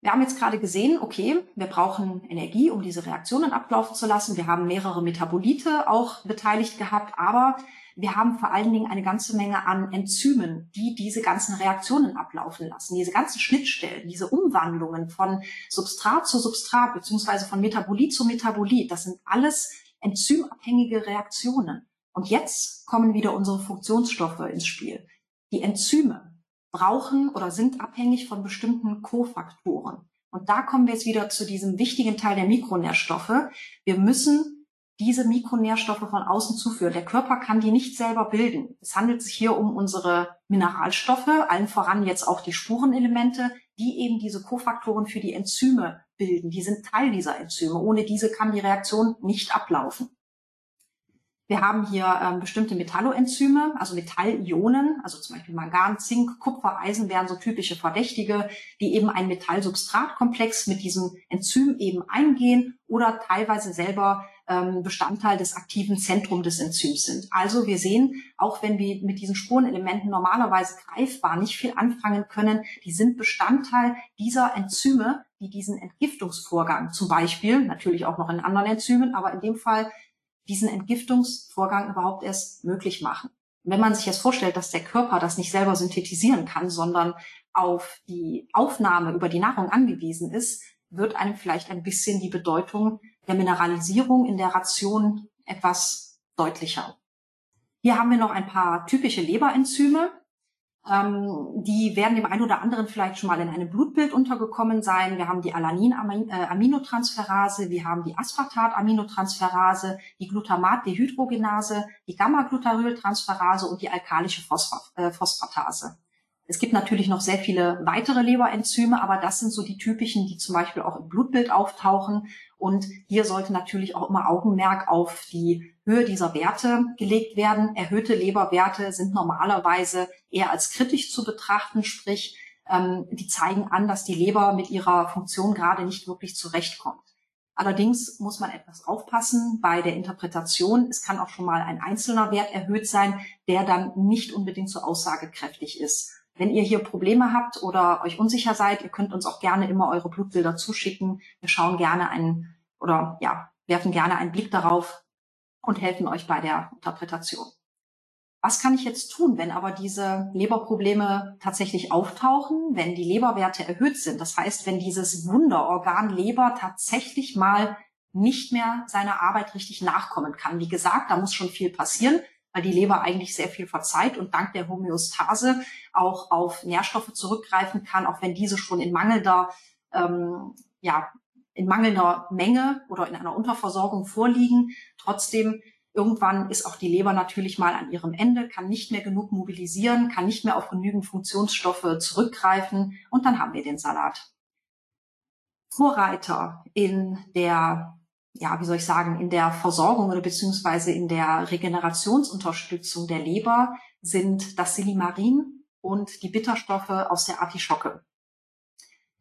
Wir haben jetzt gerade gesehen, okay, wir brauchen Energie, um diese Reaktionen ablaufen zu lassen. Wir haben mehrere Metabolite auch beteiligt gehabt, aber wir haben vor allen Dingen eine ganze Menge an Enzymen, die diese ganzen Reaktionen ablaufen lassen. Diese ganzen Schnittstellen, diese Umwandlungen von Substrat zu Substrat beziehungsweise von Metabolit zu Metabolit, das sind alles enzymabhängige Reaktionen. Und jetzt kommen wieder unsere Funktionsstoffe ins Spiel. Die Enzyme brauchen oder sind abhängig von bestimmten Kofaktoren. Und da kommen wir jetzt wieder zu diesem wichtigen Teil der Mikronährstoffe. Wir müssen diese Mikronährstoffe von außen zuführen. Der Körper kann die nicht selber bilden. Es handelt sich hier um unsere Mineralstoffe, allen voran jetzt auch die Spurenelemente, die eben diese Kofaktoren für die Enzyme bilden. Die sind Teil dieser Enzyme. Ohne diese kann die Reaktion nicht ablaufen. Wir haben hier ähm, bestimmte Metalloenzyme, also Metallionen, also zum Beispiel Mangan, Zink, Kupfer, Eisen wären so typische Verdächtige, die eben einen Metallsubstratkomplex mit diesem Enzym eben eingehen oder teilweise selber ähm, Bestandteil des aktiven Zentrums des Enzyms sind. Also wir sehen, auch wenn wir mit diesen Spurenelementen normalerweise greifbar nicht viel anfangen können, die sind Bestandteil dieser Enzyme, die diesen Entgiftungsvorgang zum Beispiel, natürlich auch noch in anderen Enzymen, aber in dem Fall diesen Entgiftungsvorgang überhaupt erst möglich machen. wenn man sich jetzt vorstellt, dass der Körper das nicht selber synthetisieren kann, sondern auf die Aufnahme über die Nahrung angewiesen ist, wird einem vielleicht ein bisschen die Bedeutung der Mineralisierung in der Ration etwas deutlicher. Hier haben wir noch ein paar typische Leberenzyme. Ähm, die werden dem einen oder anderen vielleicht schon mal in einem Blutbild untergekommen sein. Wir haben die Alanin-Aminotransferase, wir haben die Aspartat-Aminotransferase, die Glutamat-Dehydrogenase, die Gamma-Glutaryltransferase und die alkalische äh, Phosphatase. Es gibt natürlich noch sehr viele weitere Leberenzyme, aber das sind so die typischen, die zum Beispiel auch im Blutbild auftauchen. Und hier sollte natürlich auch immer Augenmerk auf die Höhe dieser Werte gelegt werden. Erhöhte Leberwerte sind normalerweise eher als kritisch zu betrachten, sprich, ähm, die zeigen an, dass die Leber mit ihrer Funktion gerade nicht wirklich zurechtkommt. Allerdings muss man etwas aufpassen bei der Interpretation. Es kann auch schon mal ein einzelner Wert erhöht sein, der dann nicht unbedingt so aussagekräftig ist. Wenn ihr hier Probleme habt oder euch unsicher seid, ihr könnt uns auch gerne immer eure Blutbilder zuschicken. Wir schauen gerne einen oder ja, werfen gerne einen Blick darauf und helfen euch bei der Interpretation. Was kann ich jetzt tun, wenn aber diese Leberprobleme tatsächlich auftauchen, wenn die Leberwerte erhöht sind? Das heißt, wenn dieses Wunderorgan Leber tatsächlich mal nicht mehr seiner Arbeit richtig nachkommen kann. Wie gesagt, da muss schon viel passieren weil die Leber eigentlich sehr viel verzeiht und dank der Homöostase auch auf Nährstoffe zurückgreifen kann, auch wenn diese schon in mangelnder, ähm, ja, in mangelnder Menge oder in einer Unterversorgung vorliegen. Trotzdem irgendwann ist auch die Leber natürlich mal an ihrem Ende, kann nicht mehr genug mobilisieren, kann nicht mehr auf genügend Funktionsstoffe zurückgreifen und dann haben wir den Salat. Vorreiter in der ja, wie soll ich sagen, in der Versorgung oder beziehungsweise in der Regenerationsunterstützung der Leber sind das Silimarin und die Bitterstoffe aus der Artischocke.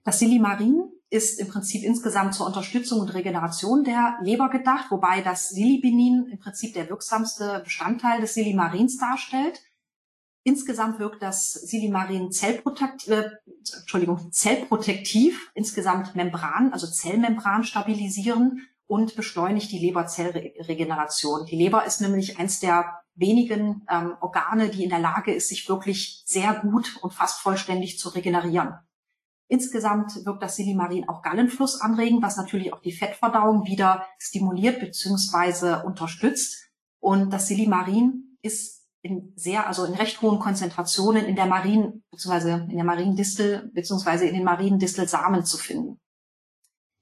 Das Silimarin ist im Prinzip insgesamt zur Unterstützung und Regeneration der Leber gedacht, wobei das Silibinin im Prinzip der wirksamste Bestandteil des Silimarins darstellt. Insgesamt wirkt das Silimarin zellprotektiv, äh, Entschuldigung, zellprotektiv, insgesamt Membran, also Zellmembran stabilisieren und beschleunigt die Leberzellregeneration. Die Leber ist nämlich eins der wenigen ähm, Organe, die in der Lage ist, sich wirklich sehr gut und fast vollständig zu regenerieren. Insgesamt wirkt das Silimarin auch Gallenfluss anregen, was natürlich auch die Fettverdauung wieder stimuliert bzw. unterstützt. Und das Silimarin ist in sehr, also in recht hohen Konzentrationen in der Marien bzw. in der Mariendistel bzw. in den Mariendistelsamen zu finden.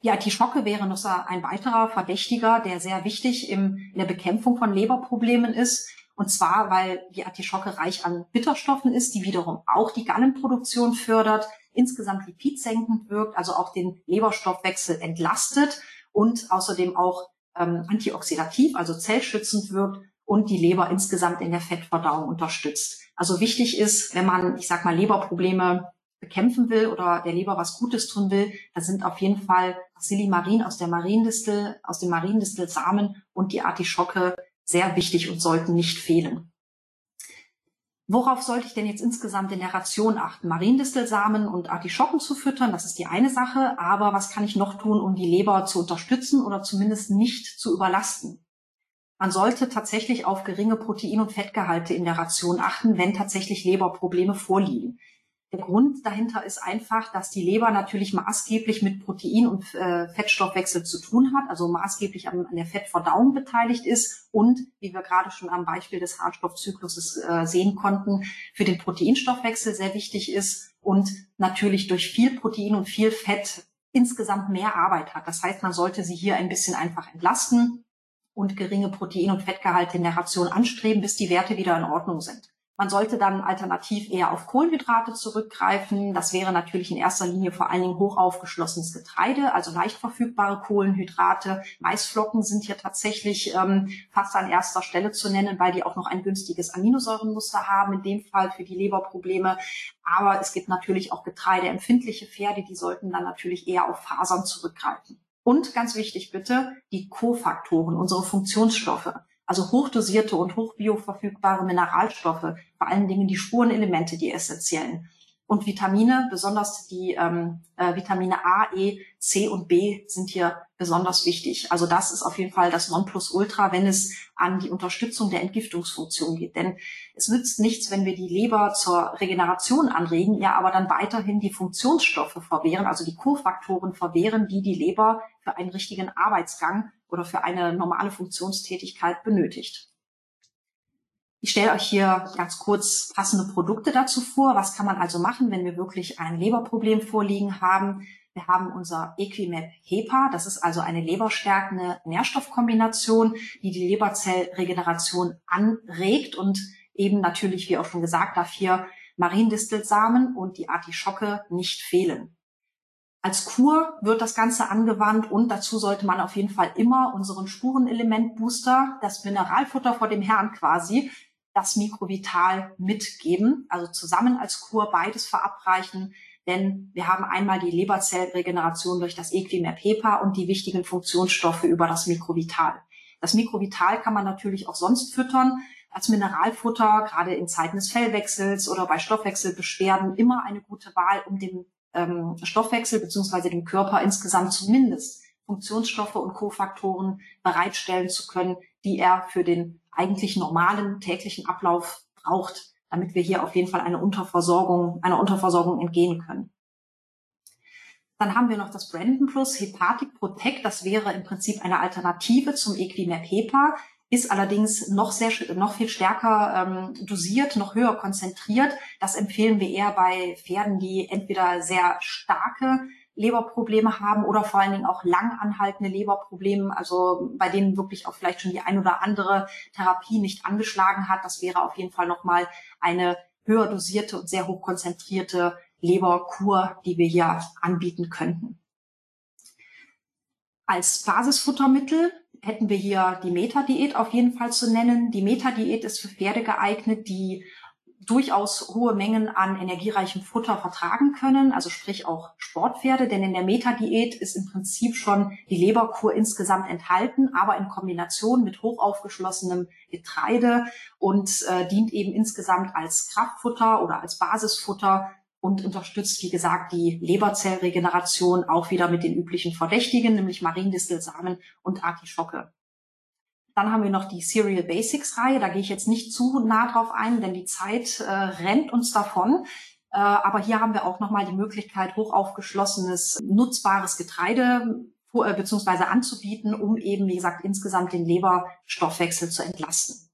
Die Artischocke wäre noch ein weiterer Verdächtiger, der sehr wichtig im, in der Bekämpfung von Leberproblemen ist. Und zwar, weil die Artischocke reich an Bitterstoffen ist, die wiederum auch die Gallenproduktion fördert, insgesamt lipidsenkend wirkt, also auch den Leberstoffwechsel entlastet und außerdem auch ähm, antioxidativ, also zellschützend wirkt und die Leber insgesamt in der Fettverdauung unterstützt. Also wichtig ist, wenn man, ich sag mal, Leberprobleme bekämpfen will oder der Leber was Gutes tun will, da sind auf jeden Fall Silimarin aus der Mariendistel, aus dem Mariendistelsamen und die Artischocke sehr wichtig und sollten nicht fehlen. Worauf sollte ich denn jetzt insgesamt in der Ration achten? Mariendistelsamen und Artischocken zu füttern, das ist die eine Sache. Aber was kann ich noch tun, um die Leber zu unterstützen oder zumindest nicht zu überlasten? Man sollte tatsächlich auf geringe Protein- und Fettgehalte in der Ration achten, wenn tatsächlich Leberprobleme vorliegen. Der Grund dahinter ist einfach, dass die Leber natürlich maßgeblich mit Protein- und äh, Fettstoffwechsel zu tun hat, also maßgeblich an, an, der Fettverdauung beteiligt ist und, wie wir gerade schon am Beispiel des Harnstoffzykluses äh, sehen konnten, für den Proteinstoffwechsel sehr wichtig ist und natürlich durch viel Protein und viel Fett insgesamt mehr Arbeit hat. Das heißt, man sollte sie hier ein bisschen einfach entlasten und geringe Protein- und Fettgehalte in der Ration anstreben, bis die Werte wieder in Ordnung sind. Man sollte dann alternativ eher auf Kohlenhydrate zurückgreifen. Das wäre natürlich in erster Linie vor allen Dingen hoch aufgeschlossenes Getreide, also leicht verfügbare Kohlenhydrate. Maisflocken sind hier tatsächlich ähm, fast an erster Stelle zu nennen, weil die auch noch ein günstiges Aminosäurenmuster haben, in dem Fall für die Leberprobleme. Aber es gibt natürlich auch getreideempfindliche Pferde, die sollten dann natürlich eher auf Fasern zurückgreifen. Und ganz wichtig bitte, die Kofaktoren, unsere Funktionsstoffe also hochdosierte und hochbioverfügbare Mineralstoffe, vor allen Dingen die Spurenelemente, die essentiellen. Und Vitamine, besonders die ähm, äh, Vitamine A, E, C und B sind hier besonders wichtig. Also das ist auf jeden Fall das Nonplusultra, wenn es an die Unterstützung der Entgiftungsfunktion geht. Denn es nützt nichts, wenn wir die Leber zur Regeneration anregen, ja aber dann weiterhin die Funktionsstoffe verwehren, also die Kofaktoren verwehren, die die Leber für einen richtigen Arbeitsgang oder für eine normale Funktionstätigkeit benötigt. Ich stelle euch hier ganz kurz passende Produkte dazu vor. Was kann man also machen, wenn wir wirklich ein Leberproblem vorliegen haben? Wir haben unser Equimap HEPA. Das ist also eine leberstärkende Nährstoffkombination, die die Leberzellregeneration anregt und eben natürlich, wie auch schon gesagt, darf hier Mariendistelsamen und die Artischocke nicht fehlen. Als Kur wird das Ganze angewandt und dazu sollte man auf jeden Fall immer unseren Spurenelementbooster, das Mineralfutter vor dem Herrn quasi, das Mikrovital mitgeben, also zusammen als Kur beides verabreichen, denn wir haben einmal die Leberzellregeneration durch das Equimap HEPA und die wichtigen Funktionsstoffe über das Mikrovital. Das Mikrovital kann man natürlich auch sonst füttern, als Mineralfutter, gerade in Zeiten des Fellwechsels oder bei Stoffwechselbeschwerden, immer eine gute Wahl, um dem ähm, Stoffwechsel beziehungsweise dem Körper insgesamt zumindest Funktionsstoffe und Kofaktoren bereitstellen zu können, die er für den eigentlich normalen täglichen Ablauf braucht, damit wir hier auf jeden Fall eine Unterversorgung, einer Unterversorgung entgehen können. Dann haben wir noch das Brandon Plus Hepatic Protect. Das wäre im Prinzip eine Alternative zum Equimap HEPA, ist allerdings noch sehr, noch viel stärker ähm, dosiert, noch höher konzentriert. Das empfehlen wir eher bei Pferden, die entweder sehr starke Leberprobleme haben oder vor allen Dingen auch lang anhaltende Leberprobleme, also bei denen wirklich auch vielleicht schon die ein oder andere Therapie nicht angeschlagen hat. Das wäre auf jeden Fall nochmal eine höher dosierte und sehr hoch konzentrierte Leberkur, die wir hier anbieten könnten. Als Basisfuttermittel hätten wir hier die Meta-Diät auf jeden Fall zu nennen. Die Meta-Diät ist für Pferde geeignet, die durchaus hohe Mengen an energiereichem Futter vertragen können, also sprich auch Sportpferde, denn in der Meta-Diät ist im Prinzip schon die Leberkur insgesamt enthalten, aber in Kombination mit hochaufgeschlossenem Getreide und äh, dient eben insgesamt als Kraftfutter oder als Basisfutter und unterstützt, wie gesagt, die Leberzellregeneration auch wieder mit den üblichen Verdächtigen, nämlich Mariendistelsamen und Artischocke. Dann haben wir noch die Serial Basics Reihe. Da gehe ich jetzt nicht zu nah drauf ein, denn die Zeit äh, rennt uns davon. Äh, aber hier haben wir auch nochmal die Möglichkeit, hochaufgeschlossenes, nutzbares Getreide äh, beziehungsweise anzubieten, um eben, wie gesagt, insgesamt den Leberstoffwechsel zu entlasten.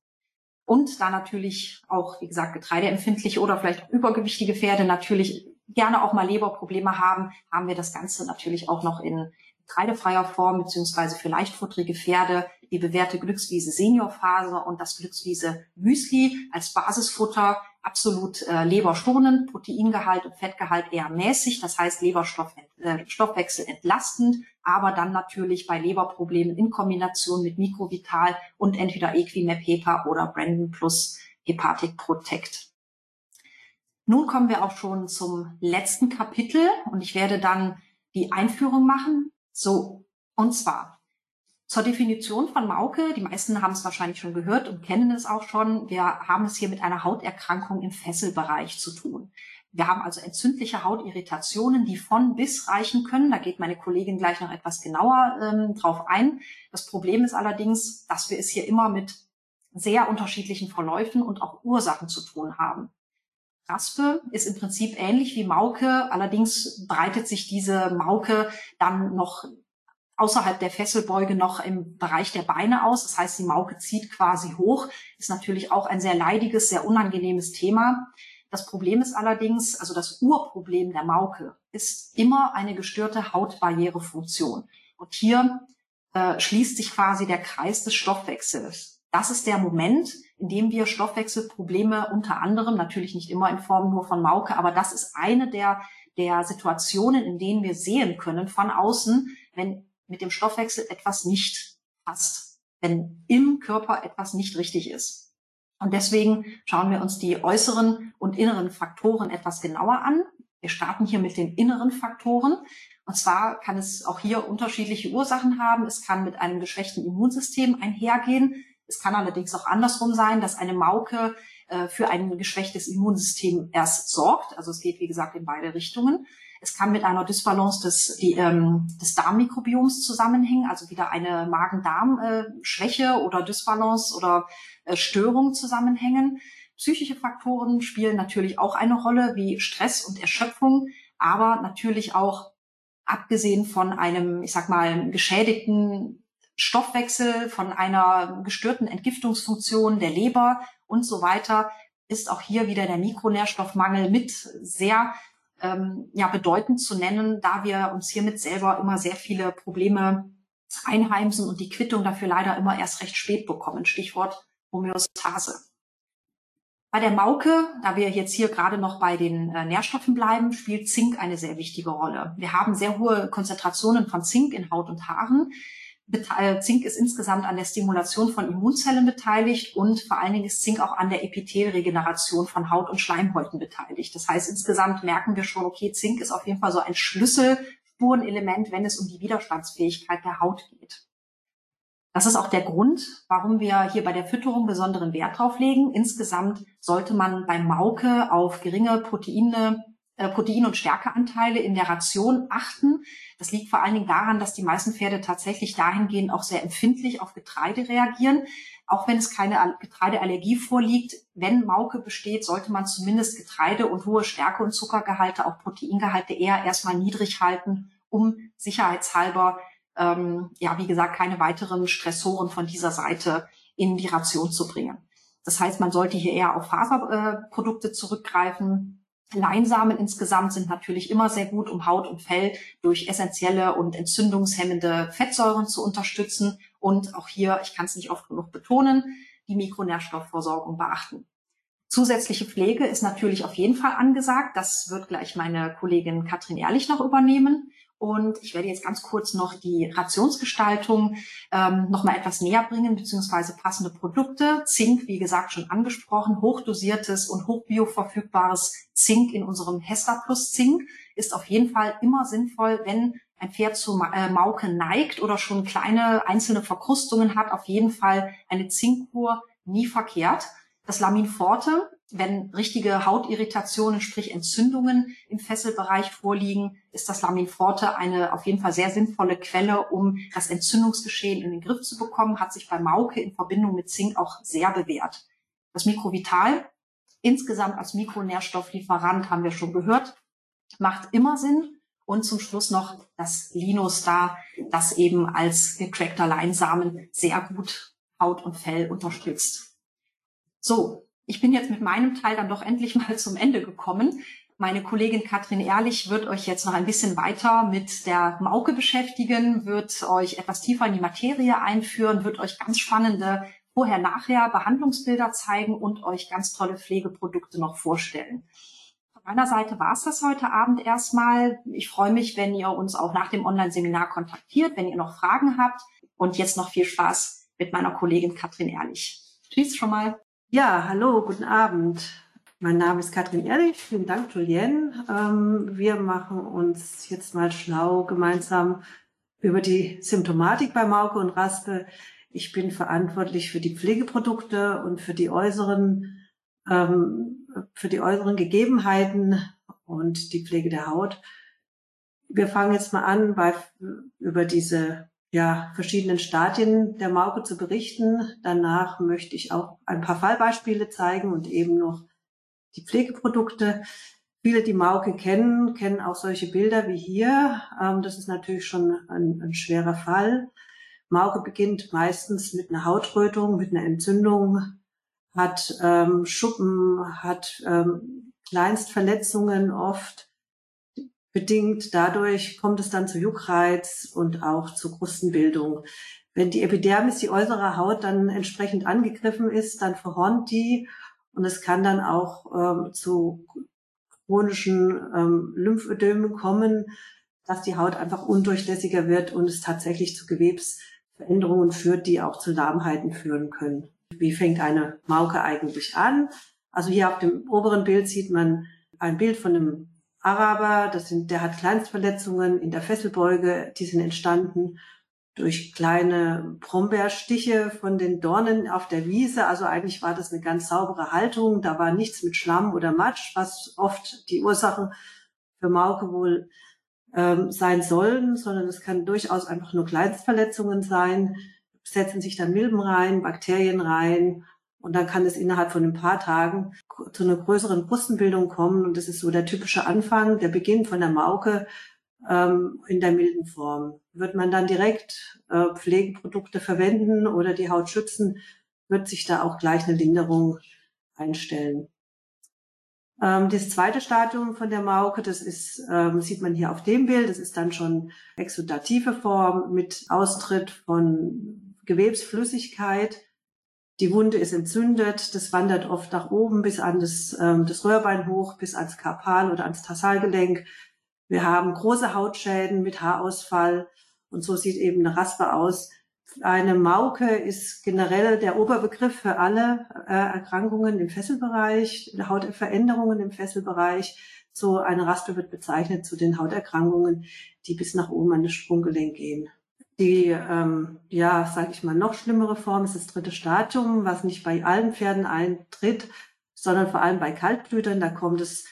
Und da natürlich auch, wie gesagt, getreideempfindliche oder vielleicht übergewichtige Pferde natürlich gerne auch mal Leberprobleme haben, haben wir das Ganze natürlich auch noch in getreidefreier Form beziehungsweise für leichtfutterige Pferde die bewährte Glückswiese Seniorfaser und das Glückswiese Müsli als Basisfutter absolut äh, leberschonend, Proteingehalt und Fettgehalt eher mäßig, das heißt Leberstoffwechsel äh, entlastend, aber dann natürlich bei Leberproblemen in Kombination mit Mikrovital und entweder Equimap Hepa oder Brandon Plus Hepatic Protect. Nun kommen wir auch schon zum letzten Kapitel und ich werde dann die Einführung machen. So, und zwar Zur Definition von Mauke, die meisten haben es wahrscheinlich schon gehört und kennen es auch schon. Wir haben es hier mit einer Hauterkrankung im Fesselbereich zu tun. Wir haben also entzündliche Hautirritationen, die von bis reichen können. Da geht meine Kollegin gleich noch etwas genauer ähm, drauf ein. Das Problem ist allerdings, dass wir es hier immer mit sehr unterschiedlichen Verläufen und auch Ursachen zu tun haben. Raspe ist im Prinzip ähnlich wie Mauke, allerdings breitet sich diese Mauke dann noch außerhalb der Fesselbeuge noch im Bereich der Beine aus. Das heißt, die Mauke zieht quasi hoch. Ist natürlich auch ein sehr leidiges, sehr unangenehmes Thema. Das Problem ist allerdings, also das Urproblem der Mauke ist immer eine gestörte Hautbarrierefunktion. Und hier äh, schließt sich quasi der Kreis des Stoffwechsels. Das ist der Moment, in dem wir Stoffwechselprobleme unter anderem, natürlich nicht immer in Form nur von Mauke, aber das ist eine der, der Situationen, in denen wir sehen können von außen, wenn mit dem Stoffwechsel etwas nicht passt, wenn im Körper etwas nicht richtig ist. Und deswegen schauen wir uns die äußeren und inneren Faktoren etwas genauer an. Wir starten hier mit den inneren Faktoren. Und zwar kann es auch hier unterschiedliche Ursachen haben. Es kann mit einem geschwächten Immunsystem einhergehen. Es kann allerdings auch andersrum sein, dass eine Mauke äh, für ein geschwächtes Immunsystem erst sorgt. Also es geht, wie gesagt, in beide Richtungen. Es kann mit einer Dysbalance des, die, ähm, des Darmmikrobioms zusammenhängen, also wieder eine Magen-Darm-Schwäche äh, oder Dysbalance oder äh, Störung zusammenhängen. Psychische Faktoren spielen natürlich auch eine Rolle, wie Stress und Erschöpfung, aber natürlich auch abgesehen von einem, ich sag mal, geschädigten Stoffwechsel, von einer gestörten Entgiftungsfunktion der Leber und so weiter, ist auch hier wieder der Mikronährstoffmangel mit sehr ähm, ja, bedeutend zu nennen, da wir uns hiermit selber immer sehr viele Probleme einheimsen und die Quittung dafür leider immer erst recht spät bekommen. Stichwort Homöostase. Bei der Mauke, da wir jetzt hier gerade noch bei den äh, Nährstoffen bleiben, spielt Zink eine sehr wichtige Rolle. Wir haben sehr hohe Konzentrationen von Zink in Haut und Haaren. Äh, Zink ist insgesamt an der Stimulation von Immunzellen beteiligt und vor allen Dingen ist Zink auch an der Epithelregeneration von Haut- und Schleimhäuten beteiligt. Das heißt, insgesamt merken wir schon, okay, Zink ist auf jeden Fall so ein Schlüsselspurenelement, wenn es um die Widerstandsfähigkeit der Haut geht. Das ist auch der Grund, warum wir hier bei der Fütterung besonderen Wert drauf legen. Insgesamt sollte man beim Mauke auf geringe Proteine Protein- und Stärkeanteile in der Ration achten. Das liegt vor allen Dingen daran, dass die meisten Pferde tatsächlich dahingehend auch sehr empfindlich auf Getreide reagieren. Auch wenn es keine Getreideallergie vorliegt, wenn Mauke besteht, sollte man zumindest Getreide und hohe Stärke- und Zuckergehalte, auch Proteingehalte eher erstmal niedrig halten, um sicherheitshalber, ähm, ja, wie gesagt, keine weiteren Stressoren von dieser Seite in die Ration zu bringen. Das heißt, man sollte hier eher auf Faserprodukte zurückgreifen, Leinsamen insgesamt sind natürlich immer sehr gut, um Haut und Fell durch essentielle und entzündungshemmende Fettsäuren zu unterstützen. Und auch hier, ich kann es nicht oft genug betonen, die Mikronährstoffversorgung beachten. Zusätzliche Pflege ist natürlich auf jeden Fall angesagt. Das wird gleich meine Kollegin Katrin Ehrlich noch übernehmen. Und ich werde jetzt ganz kurz noch die Rationsgestaltung ähm, noch mal etwas näher bringen, beziehungsweise passende Produkte. Zink, wie gesagt, schon angesprochen, hochdosiertes und hochbioverfügbares Zink in unserem Hester Plus Zink ist auf jeden Fall immer sinnvoll, wenn ein Pferd zu äh, Mauke neigt oder schon kleine einzelne Verkrustungen hat, auf jeden Fall eine Zinkkur nie verkehrt. Das Lamin Forte wenn richtige Hautirritationen, sprich Entzündungen im Fesselbereich vorliegen, ist das Lamin Forte eine auf jeden Fall sehr sinnvolle Quelle, um das Entzündungsgeschehen in den Griff zu bekommen, hat sich bei Mauke in Verbindung mit Zink auch sehr bewährt. Das Mikrovital insgesamt als Mikronährstofflieferant haben wir schon gehört, macht immer Sinn. Und zum Schluss noch das Linus da, das eben als gecrackter Leinsamen sehr gut Haut und Fell unterstützt. So, ich bin jetzt mit meinem Teil dann doch endlich mal zum Ende gekommen. Meine Kollegin Katrin Ehrlich wird euch jetzt noch ein bisschen weiter mit der Mauke beschäftigen, wird euch etwas tiefer in die Materie einführen, wird euch ganz spannende Vorher-Nachher Behandlungsbilder zeigen und euch ganz tolle Pflegeprodukte noch vorstellen. Von meiner Seite war es das heute Abend erstmal. Ich freue mich, wenn ihr uns auch nach dem Online-Seminar kontaktiert, wenn ihr noch Fragen habt. Und jetzt noch viel Spaß mit meiner Kollegin Katrin Ehrlich. Tschüss schon mal. Ja, hallo, guten Abend. Mein Name ist Katrin Ehrlich. Vielen Dank, Julienne. Ähm, wir machen uns jetzt mal schlau gemeinsam über die Symptomatik bei Mauke und Raspe. Ich bin verantwortlich für die Pflegeprodukte und für die äußeren, ähm, für die äußeren Gegebenheiten und die Pflege der Haut. Wir fangen jetzt mal an, bei, über diese ja, verschiedenen Stadien der Mauke zu berichten. Danach möchte ich auch ein paar Fallbeispiele zeigen und eben noch die Pflegeprodukte. Viele, die Mauke kennen, kennen auch solche Bilder wie hier. Ähm, das ist natürlich schon ein, ein, schwerer Fall. Mauke beginnt meistens mit einer Hautrötung, mit einer Entzündung, hat ähm, Schuppen, hat ähm, Kleinstverletzungen oft. Bedingt dadurch kommt es dann zu Juckreiz und auch zu Krustenbildung. Wenn die Epidermis, die äußere Haut, dann entsprechend angegriffen ist, dann verhornt die und es kann dann auch ähm, zu chronischen ähm, Lymphödemen kommen, dass die Haut einfach undurchlässiger wird und es tatsächlich zu Gewebsveränderungen führt, die auch zu Lahmheiten führen können. Wie fängt eine Mauke eigentlich an? Also hier auf dem oberen Bild sieht man ein Bild von einem Araber, das sind, der hat Kleinstverletzungen in der Fesselbeuge, die sind entstanden durch kleine Brombeerstiche von den Dornen auf der Wiese. Also eigentlich war das eine ganz saubere Haltung. Da war nichts mit Schlamm oder Matsch, was oft die Ursachen für Mauke wohl ähm, sein sollen, sondern es kann durchaus einfach nur Kleinstverletzungen sein. Setzen sich dann Milben rein, Bakterien rein und dann kann es innerhalb von ein paar Tagen zu einer größeren Brustenbildung kommen. Und das ist so der typische Anfang, der Beginn von der Mauke ähm, in der milden Form. Wird man dann direkt äh, Pflegeprodukte verwenden oder die Haut schützen, wird sich da auch gleich eine Linderung einstellen. Ähm, das zweite Stadium von der Mauke, das ist, ähm, sieht man hier auf dem Bild, das ist dann schon exudative Form mit Austritt von Gewebsflüssigkeit. Die Wunde ist entzündet, das wandert oft nach oben bis an das, ähm, das Röhrbein hoch, bis ans Karpal oder ans Tarsalgelenk. Wir haben große Hautschäden mit Haarausfall und so sieht eben eine Raspe aus. Eine Mauke ist generell der Oberbegriff für alle äh, Erkrankungen im Fesselbereich, Hautveränderungen im Fesselbereich. So eine Raspe wird bezeichnet zu den Hauterkrankungen, die bis nach oben an das Sprunggelenk gehen. Die, ähm, ja, sage ich mal, noch schlimmere Form ist das dritte Stadium, was nicht bei allen Pferden eintritt, sondern vor allem bei Kaltblütern. Da kommt es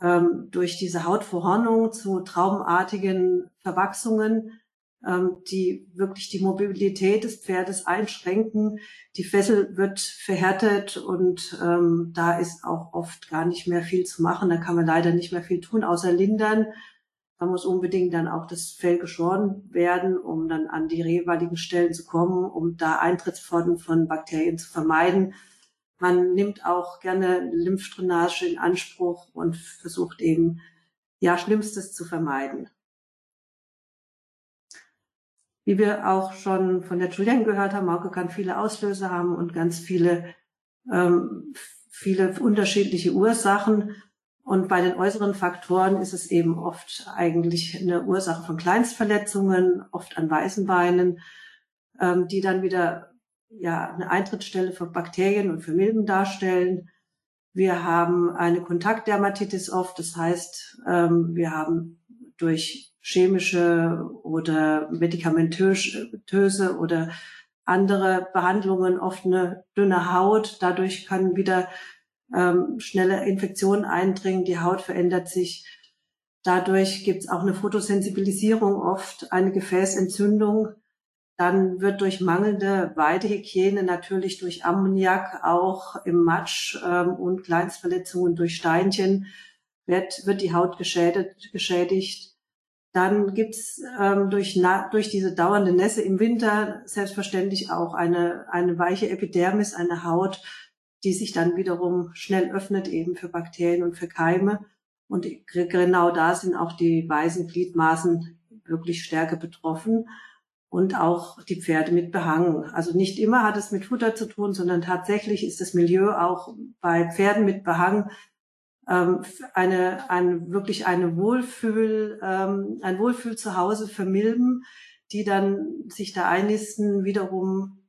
ähm, durch diese Hautverhornung zu traumartigen Verwachsungen, ähm, die wirklich die Mobilität des Pferdes einschränken. Die Fessel wird verhärtet und ähm, da ist auch oft gar nicht mehr viel zu machen. Da kann man leider nicht mehr viel tun, außer lindern. Da muss unbedingt dann auch das Fell geschoren werden, um dann an die jeweiligen Stellen zu kommen, um da Eintrittsformen von Bakterien zu vermeiden. Man nimmt auch gerne Lymphdrainage in Anspruch und versucht eben, ja, Schlimmstes zu vermeiden. Wie wir auch schon von der Julienne gehört haben, Mauke kann viele Auslöser haben und ganz viele, ähm, viele unterschiedliche Ursachen. Und bei den äußeren Faktoren ist es eben oft eigentlich eine Ursache von Kleinstverletzungen, oft an weißen Beinen, ähm, die dann wieder ja, eine Eintrittsstelle für Bakterien und für Milben darstellen. Wir haben eine Kontaktdermatitis oft, das heißt, ähm, wir haben durch chemische oder medikamentöse oder andere Behandlungen oft eine dünne Haut. Dadurch können wieder ähm, schnelle Infektionen eindringen, die Haut verändert sich. Dadurch gibt es auch eine Fotosensibilisierung oft, eine Gefäßentzündung dann wird durch mangelnde Weidehygiene natürlich durch Ammoniak auch im Matsch ähm, und Kleinstverletzungen durch Steinchen wird, wird die Haut geschädigt. geschädigt. Dann gibt's ähm, durch, durch diese dauernde Nässe im Winter selbstverständlich auch eine, eine weiche Epidermis, eine Haut, die sich dann wiederum schnell öffnet eben für Bakterien und für Keime. Und genau da sind auch die weißen Gliedmaßen wirklich stärker betroffen und auch die Pferde mit Behang. Also nicht immer hat es mit Futter zu tun, sondern tatsächlich ist das Milieu auch bei Pferden mit Behang ähm, eine, eine wirklich eine Wohlfühl, ähm, ein Wohlfühl zu Hause für Milben, die dann sich da einnisten, wiederum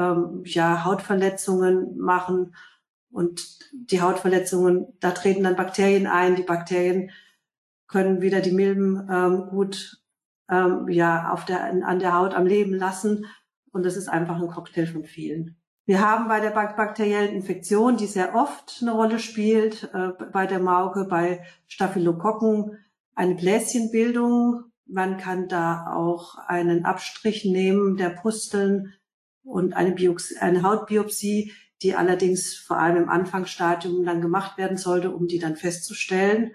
ähm, ja Hautverletzungen machen und die Hautverletzungen, da treten dann Bakterien ein. Die Bakterien können wieder die Milben ähm, gut ähm, ja auf der, an der Haut am Leben lassen. Und das ist einfach ein Cocktail von vielen. Wir haben bei der bakteriellen Infektion, die sehr oft eine Rolle spielt, äh, bei der Mauke, bei Staphylokokken, eine Bläschenbildung. Man kann da auch einen Abstrich nehmen der Pusteln und eine, Biopsie, eine Hautbiopsie, die allerdings vor allem im Anfangsstadium dann gemacht werden sollte, um die dann festzustellen.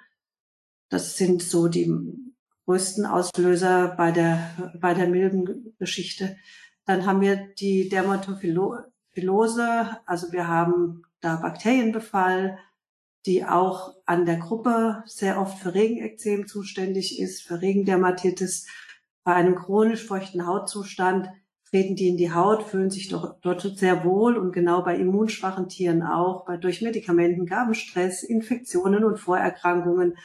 Das sind so die größten Auslöser bei der, bei der Milbengeschichte. Dann haben wir die Dermatophilose, also wir haben da Bakterienbefall, die auch an der Gruppe sehr oft für Regenekzem zuständig ist, für Regendermatitis. Bei einem chronisch feuchten Hautzustand treten die in die Haut, fühlen sich doch, dort sehr wohl und genau bei immunschwachen Tieren auch, bei durch Medikamenten, Gabenstress, Infektionen und Vorerkrankungen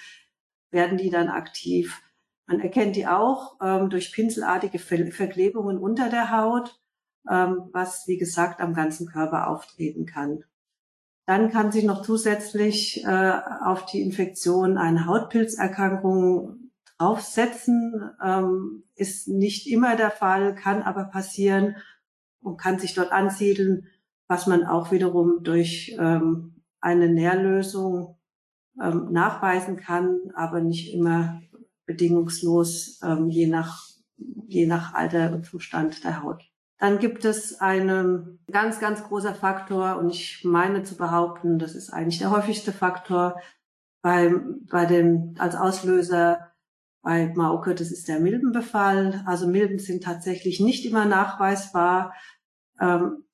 werden die dann aktiv. Man erkennt die auch ähm, durch pinselartige Verklebungen unter der Haut, ähm, was wie gesagt am ganzen Körper auftreten kann. Dann kann sich noch zusätzlich äh, auf die Infektion eine Hautpilzerkrankung draufsetzen. Ähm, ist nicht immer der Fall, kann aber passieren und kann sich dort ansiedeln, was man auch wiederum durch ähm, eine Nährlösung ähm, nachweisen kann, aber nicht immer bedingungslos, ähm, je nach je nach Alter und Zustand der Haut. Dann gibt es einen ganz, ganz großer Faktor und ich meine zu behaupten, das ist eigentlich der häufigste Faktor bei, bei dem, als Auslöser bei Mauke, das ist der Milbenbefall. Also Milben sind tatsächlich nicht immer nachweisbar, ähm,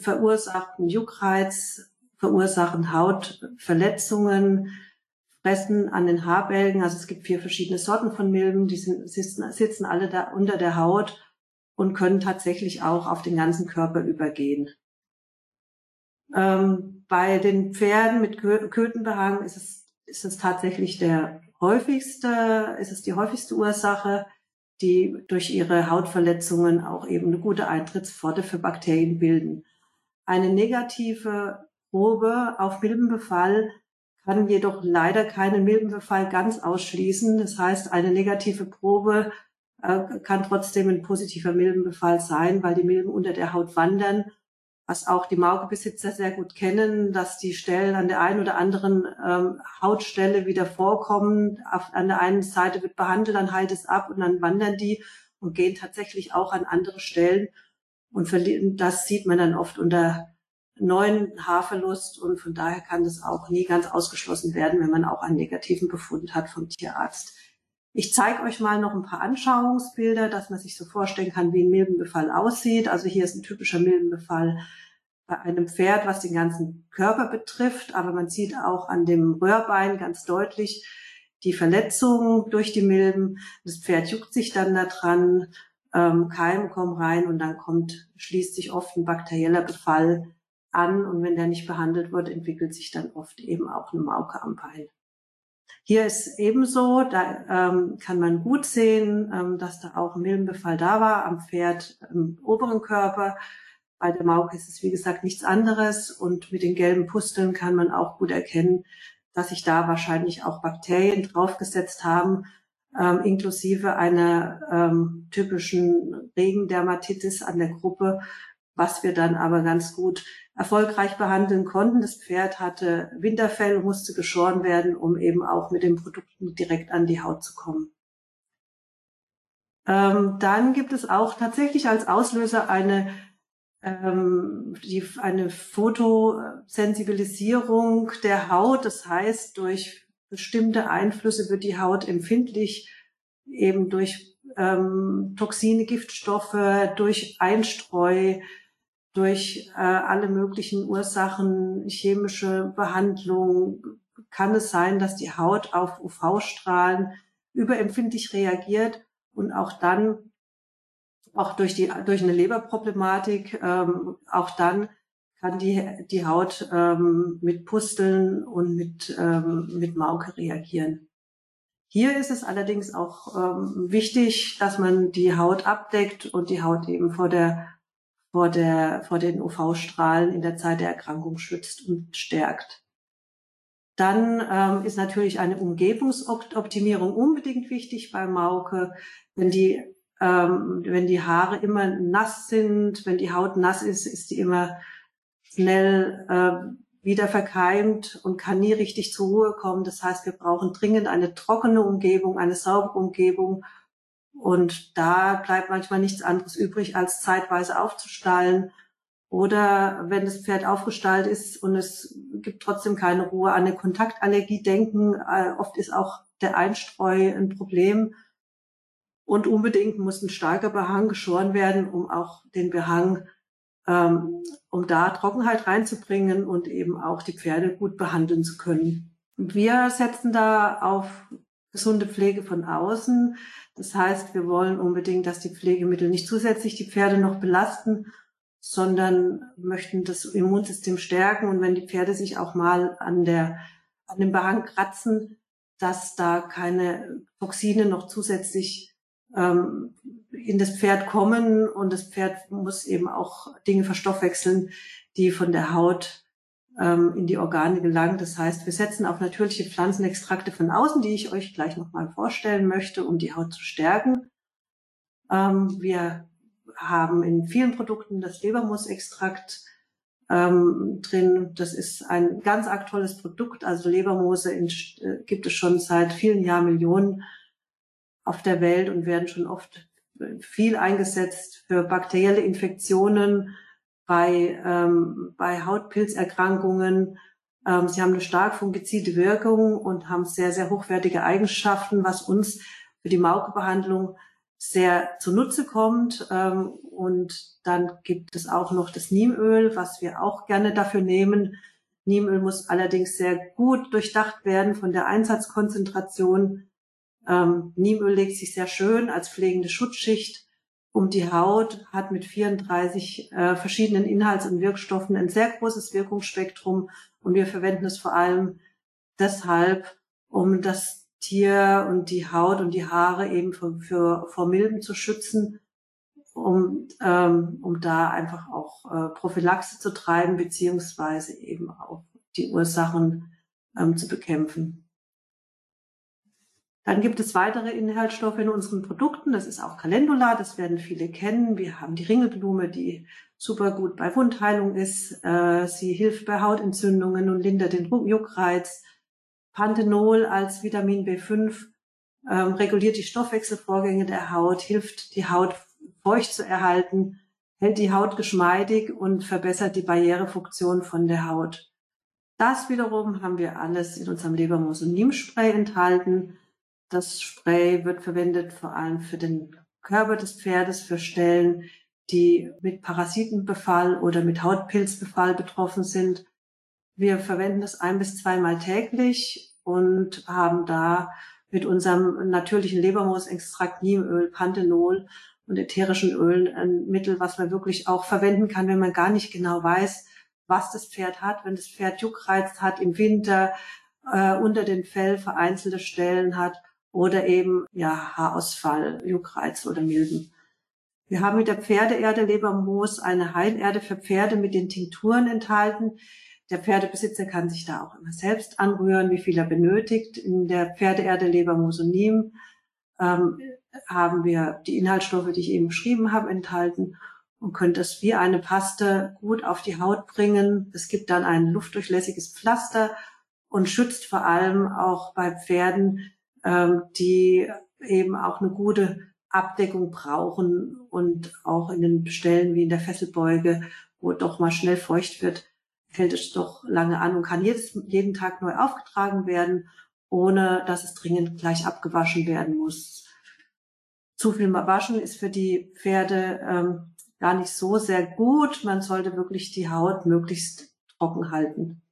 verursachen Juckreiz, verursachen Hautverletzungen, fressen an den Haarbälgen. Also es gibt vier verschiedene Sorten von Milben, die sind, sitzen, sitzen alle da unter der Haut und können tatsächlich auch auf den ganzen Körper übergehen. Ähm, bei den Pferden mit Kötenbehang ist es, ist es tatsächlich der häufigste, ist es die häufigste Ursache, die durch ihre Hautverletzungen auch eben eine gute Eintrittspforte für Bakterien bilden. Eine negative Probe auf Milbenbefall kann jedoch leider keinen Milbenbefall ganz ausschließen. Das heißt, eine negative Probe äh, kann trotzdem ein positiver Milbenbefall sein, weil die Milben unter der Haut wandern, was auch die Maukebesitzer sehr gut kennen, dass die Stellen an der einen oder anderen ähm, Hautstelle wieder vorkommen. Auf, an der einen Seite wird behandelt, dann heilt es ab und dann wandern die und gehen tatsächlich auch an andere Stellen. Und das sieht man dann oft unter neuen Haarverlust und von daher kann das auch nie ganz ausgeschlossen werden, wenn man auch einen negativen Befund hat vom Tierarzt. Ich zeige euch mal noch ein paar Anschauungsbilder, dass man sich so vorstellen kann, wie ein Milbenbefall aussieht. Also hier ist ein typischer Milbenbefall bei einem Pferd, was den ganzen Körper betrifft, aber man sieht auch an dem Röhrbein ganz deutlich die Verletzung durch die Milben. Das Pferd juckt sich dann da dran, ähm, Keime kommen rein und dann kommt, schließt sich oft ein bakterieller Befall an und wenn der nicht behandelt wird, entwickelt sich dann oft eben auch eine Mauke am Bein. Hier ist ebenso, da ähm, kann man gut sehen, ähm, dass da auch Milbenbefall da war am Pferd im oberen Körper. Bei der Mauke ist es wie gesagt nichts anderes und mit den gelben Pusteln kann man auch gut erkennen, dass sich da wahrscheinlich auch Bakterien draufgesetzt haben, ähm, inklusive einer ähm, typischen Regendermatitis an der Gruppe, was wir dann aber ganz gut erfolgreich behandeln konnten. Das Pferd hatte Winterfell und musste geschoren werden, um eben auch mit den Produkten direkt an die Haut zu kommen. Ähm, dann gibt es auch tatsächlich als Auslöser eine, ähm, die, eine Fotosensibilisierung der Haut. Das heißt, durch bestimmte Einflüsse wird die Haut empfindlich, eben durch ähm, Toxine, Giftstoffe, durch Einstreu, durch äh, alle möglichen Ursachen, chemische Behandlung, kann es sein, dass die Haut auf UV-Strahlen überempfindlich reagiert und auch dann, auch durch die durch eine Leberproblematik, ähm, auch dann kann die die Haut ähm, mit Pusteln und mit ähm, mit Mauke reagieren. Hier ist es allerdings auch ähm, wichtig, dass man die Haut abdeckt und die Haut eben vor der vor, der, vor den UV-Strahlen in der Zeit der Erkrankung schützt und stärkt. Dann ähm, ist natürlich eine Umgebungsoptimierung unbedingt wichtig bei Mauke. Wenn die, ähm, wenn die Haare immer nass sind, wenn die Haut nass ist, ist die immer schnell äh, wieder verkeimt und kann nie richtig zur Ruhe kommen. Das heißt, wir brauchen dringend eine trockene Umgebung, eine saubere Umgebung. Und da bleibt manchmal nichts anderes übrig, als zeitweise aufzustallen oder wenn das Pferd aufgestallt ist und es gibt trotzdem keine Ruhe, an eine Kontaktallergie denken. Äh, oft ist auch der Einstreu ein Problem. Und unbedingt muss ein starker Behang geschoren werden, um auch den Behang, ähm, um da Trockenheit reinzubringen und eben auch die Pferde gut behandeln zu können. Wir setzen da auf gesunde Pflege von außen. Das heißt, wir wollen unbedingt, dass die Pflegemittel nicht zusätzlich die Pferde noch belasten sondern möchten das Immunsystem stärken. Und wenn die Pferde sich auch mal an der, an dem Behang kratzen, dass da keine Toxine noch zusätzlich ähm, in das Pferd kommen. Und das Pferd muss eben auch Dinge verstoffwechseln, die von der Haut ähm, in die Organe gelangen. Das heißt, wir setzen auf natürliche Pflanzenextrakte von außen, die ich euch gleich nochmal vorstellen möchte, um die Haut zu stärken. Ähm, wir haben in vielen Produkten das Lebermoosextrakt ähm, drin. Das ist ein ganz aktuelles Produkt. Also Lebermoose in, äh, gibt es schon seit vielen Jahren Millionen auf der Welt und werden schon oft äh, viel eingesetzt für bakterielle Infektionen, bei, ähm, bei Hautpilzerkrankungen. Ähm, sie haben eine stark fungizide Wirkung und haben sehr, sehr hochwertige Eigenschaften, was uns für die Maukebehandlung sehr zunutze kommt. Ähm, und dann gibt es auch noch das Niemöl, was wir auch gerne dafür nehmen. Niemöl muss allerdings sehr gut durchdacht werden von der Einsatzkonzentration. Ähm, Niemöl legt sich sehr schön als pflegende Schutzschicht um die Haut, hat mit 34 äh, verschiedenen Inhalts- und Wirkstoffen ein sehr großes Wirkungsspektrum und wir verwenden es vor allem deshalb, um das Tier und die Haut und die Haare eben für, für, vor Milben zu schützen, um, ähm, um da einfach auch äh, Prophylaxe zu treiben, beziehungsweise eben auch die Ursachen ähm, zu bekämpfen. Dann gibt es weitere Inhaltsstoffe in unseren Produkten. Das ist auch Calendula, das werden viele kennen. Wir haben die Ringelblume, die super gut bei Wundheilung ist. Äh, sie hilft bei Hautentzündungen und lindert den Juckreiz. Panthenol als Vitamin B5 ähm, reguliert die Stoffwechselvorgänge der Haut, hilft die Haut feucht zu erhalten, hält die Haut geschmeidig und verbessert die Barrierefunktion von der Haut. Das wiederum haben wir alles in unserem Lebermosonim-Spray enthalten. Das Spray wird verwendet vor allem für den Körper des Pferdes, für Stellen, die mit Parasitenbefall oder mit Hautpilzbefall betroffen sind. Wir verwenden das ein bis zweimal täglich und haben da mit unserem natürlichen Lebermoosextrakt, Niemöl, Panthenol und ätherischen Ölen ein Mittel, was man wirklich auch verwenden kann, wenn man gar nicht genau weiß, was das Pferd hat. Wenn das Pferd Juckreiz hat im Winter, äh, unter den Fell vereinzelte Stellen hat oder eben ja Haarausfall, Juckreiz oder Milben. Wir haben mit der Pferdeerde Lebermoos eine Heilerde für Pferde mit den Tinkturen enthalten, der Pferdebesitzer kann sich da auch immer selbst anrühren, wie viel er benötigt. In der Pferdeerde Lebermosonim ähm, haben wir die Inhaltsstoffe, die ich eben beschrieben habe, enthalten und können das wie eine Paste gut auf die Haut bringen. Es gibt dann ein luftdurchlässiges Pflaster und schützt vor allem auch bei Pferden, ähm, die eben auch eine gute Abdeckung brauchen und auch in den Stellen wie in der Fesselbeuge, wo doch mal schnell feucht wird, hält es doch lange an und kann jedes, jeden Tag neu aufgetragen werden, ohne dass es dringend gleich abgewaschen werden muss. Zu viel Waschen ist für die Pferde ähm, gar nicht so sehr gut. Man sollte wirklich die Haut möglichst trocken halten.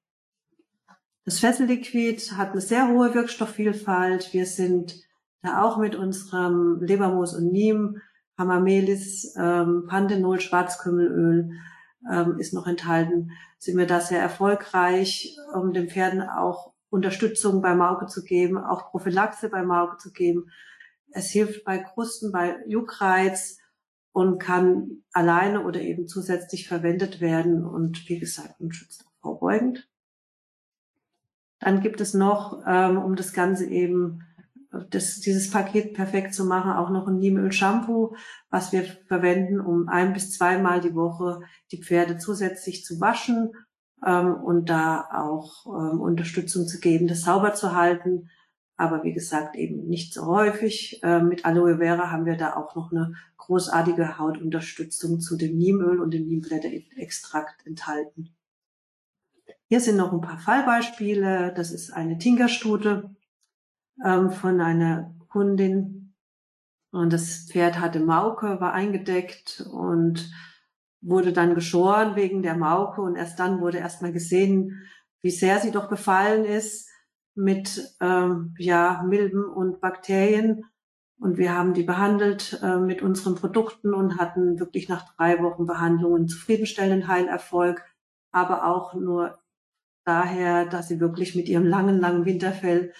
Das Fesselliquid hat eine sehr hohe Wirkstoffvielfalt. Wir sind da auch mit unserem Lebermoos und Niem, Hamamelis, ähm, Panthenol, Schwarzkümmelöl ähm, ist noch enthalten, sind wir da sehr erfolgreich, um den Pferden auch Unterstützung bei Mauke zu geben, auch Prophylaxe bei Mauke zu geben. Es hilft bei Krusten, bei Juckreiz und kann alleine oder eben zusätzlich verwendet werden und wie gesagt und schützt auch vorbeugend. Dann gibt es noch, ähm, um das Ganze eben, das, dieses Paket perfekt zu machen, auch noch ein Niemöl-Shampoo, was wir verwenden, um ein bis zweimal die Woche die Pferde zusätzlich zu waschen ähm, und da auch ähm, Unterstützung zu geben, das sauber zu halten. Aber wie gesagt, eben nicht so häufig. Ähm, mit Aloe Vera haben wir da auch noch eine großartige Hautunterstützung zu dem Niemöl und dem Niemblätterextrakt enthalten. Hier sind noch ein paar Fallbeispiele. Das ist eine Tinkerstute ähm, von einer Kundin. Und das Pferd hatte Mauke, war eingedeckt und wurde dann geschoren wegen der Mauke. Und erst dann wurde erstmal gesehen, wie sehr sie doch befallen ist mit ähm, ja, Milben und Bakterien. Und wir haben die behandelt äh, mit unseren Produkten und hatten wirklich nach drei Wochen Behandlungen zufriedenstellenden Heilerfolg, aber auch nur daher, dass sie wirklich mit ihrem langen, langen Winterfell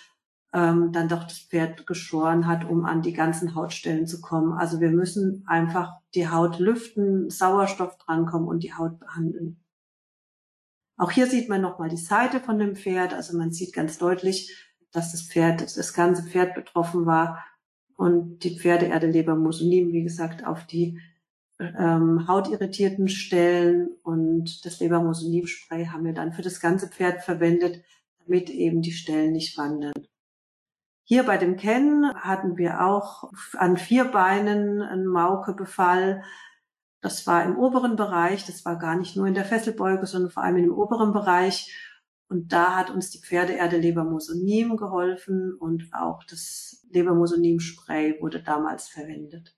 ähm, dann doch das Pferd geschoren hat, um an die ganzen Hautstellen zu kommen. Also wir müssen einfach die Haut lüften, Sauerstoff drankommen und die Haut behandeln. Auch hier sieht man nochmal die Seite von dem Pferd. Also man sieht ganz deutlich, dass das Pferd, das ganze Pferd betroffen war und die Pferdeerde Lebermusonim, wie gesagt, auf die ähm, hautirritierten Stellen und das Lebermusinivspray haben wir dann für das ganze Pferd verwendet, damit eben die Stellen nicht wandern. Hier bei dem Ken hatten wir auch an vier Beinen einen Maukebefall. Das war im oberen Bereich, das war gar nicht nur in der Fesselbeuge, sondern vor allem im oberen Bereich. Und da hat uns die Pferdeerde Lebermosonim geholfen und auch das Lebermosonim-Spray wurde damals verwendet.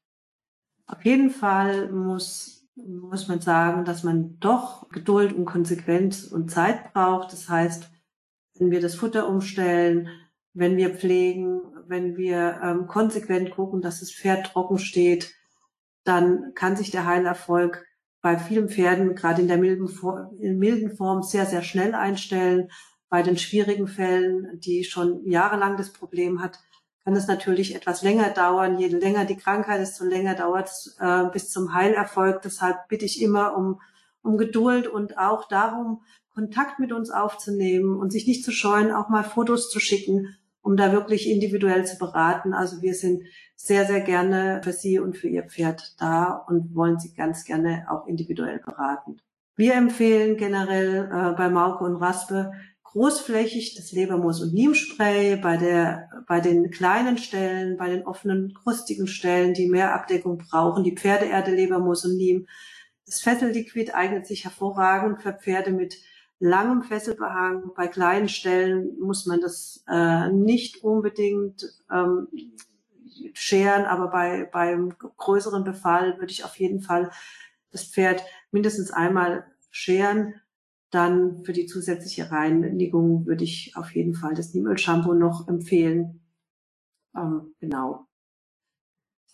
Auf jeden Fall muss, muss man sagen, dass man doch Geduld und Konsequenz und Zeit braucht. Das heißt, wenn wir das Futter umstellen, wenn wir pflegen, wenn wir ähm, konsequent gucken, dass das Pferd trocken steht, dann kann sich der Heilerfolg bei vielen Pferden, gerade in der milden, in milden Form, sehr, sehr schnell einstellen. Bei den schwierigen Fällen, die schon jahrelang das Problem hat, kann es natürlich etwas länger dauern. Je länger die Krankheit, desto länger dauert es äh, bis zum Heilerfolg. Deshalb bitte ich immer um, um Geduld und auch darum, Kontakt mit uns aufzunehmen und sich nicht zu scheuen, auch mal Fotos zu schicken, um da wirklich individuell zu beraten. Also wir sind sehr, sehr gerne für Sie und für Ihr Pferd da und wollen Sie ganz gerne auch individuell beraten. Wir empfehlen generell äh, bei Mauke und Raspe großflächig das Lebermoos- und Niemspray bei der, bei den kleinen Stellen, bei den offenen, krustigen Stellen, die mehr Abdeckung brauchen, die Pferdeerde, Lebermoos und Niem. Das Fesselliquid eignet sich hervorragend für Pferde mit langem Fesselbehang. Bei kleinen Stellen muss man das äh, nicht unbedingt ähm, scheren, aber bei beim größeren Befall würde ich auf jeden Fall das Pferd mindestens einmal scheren dann für die zusätzliche Reinigung würde ich auf jeden Fall das Niemöl-Shampoo noch empfehlen. Ähm, genau.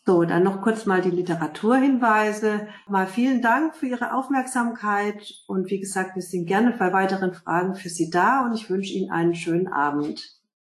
So, dann noch kurz mal die Literaturhinweise. Mal vielen Dank für Ihre Aufmerksamkeit und wie gesagt, wir sind gerne bei weiteren Fragen für Sie da und ich wünsche Ihnen einen schönen Abend.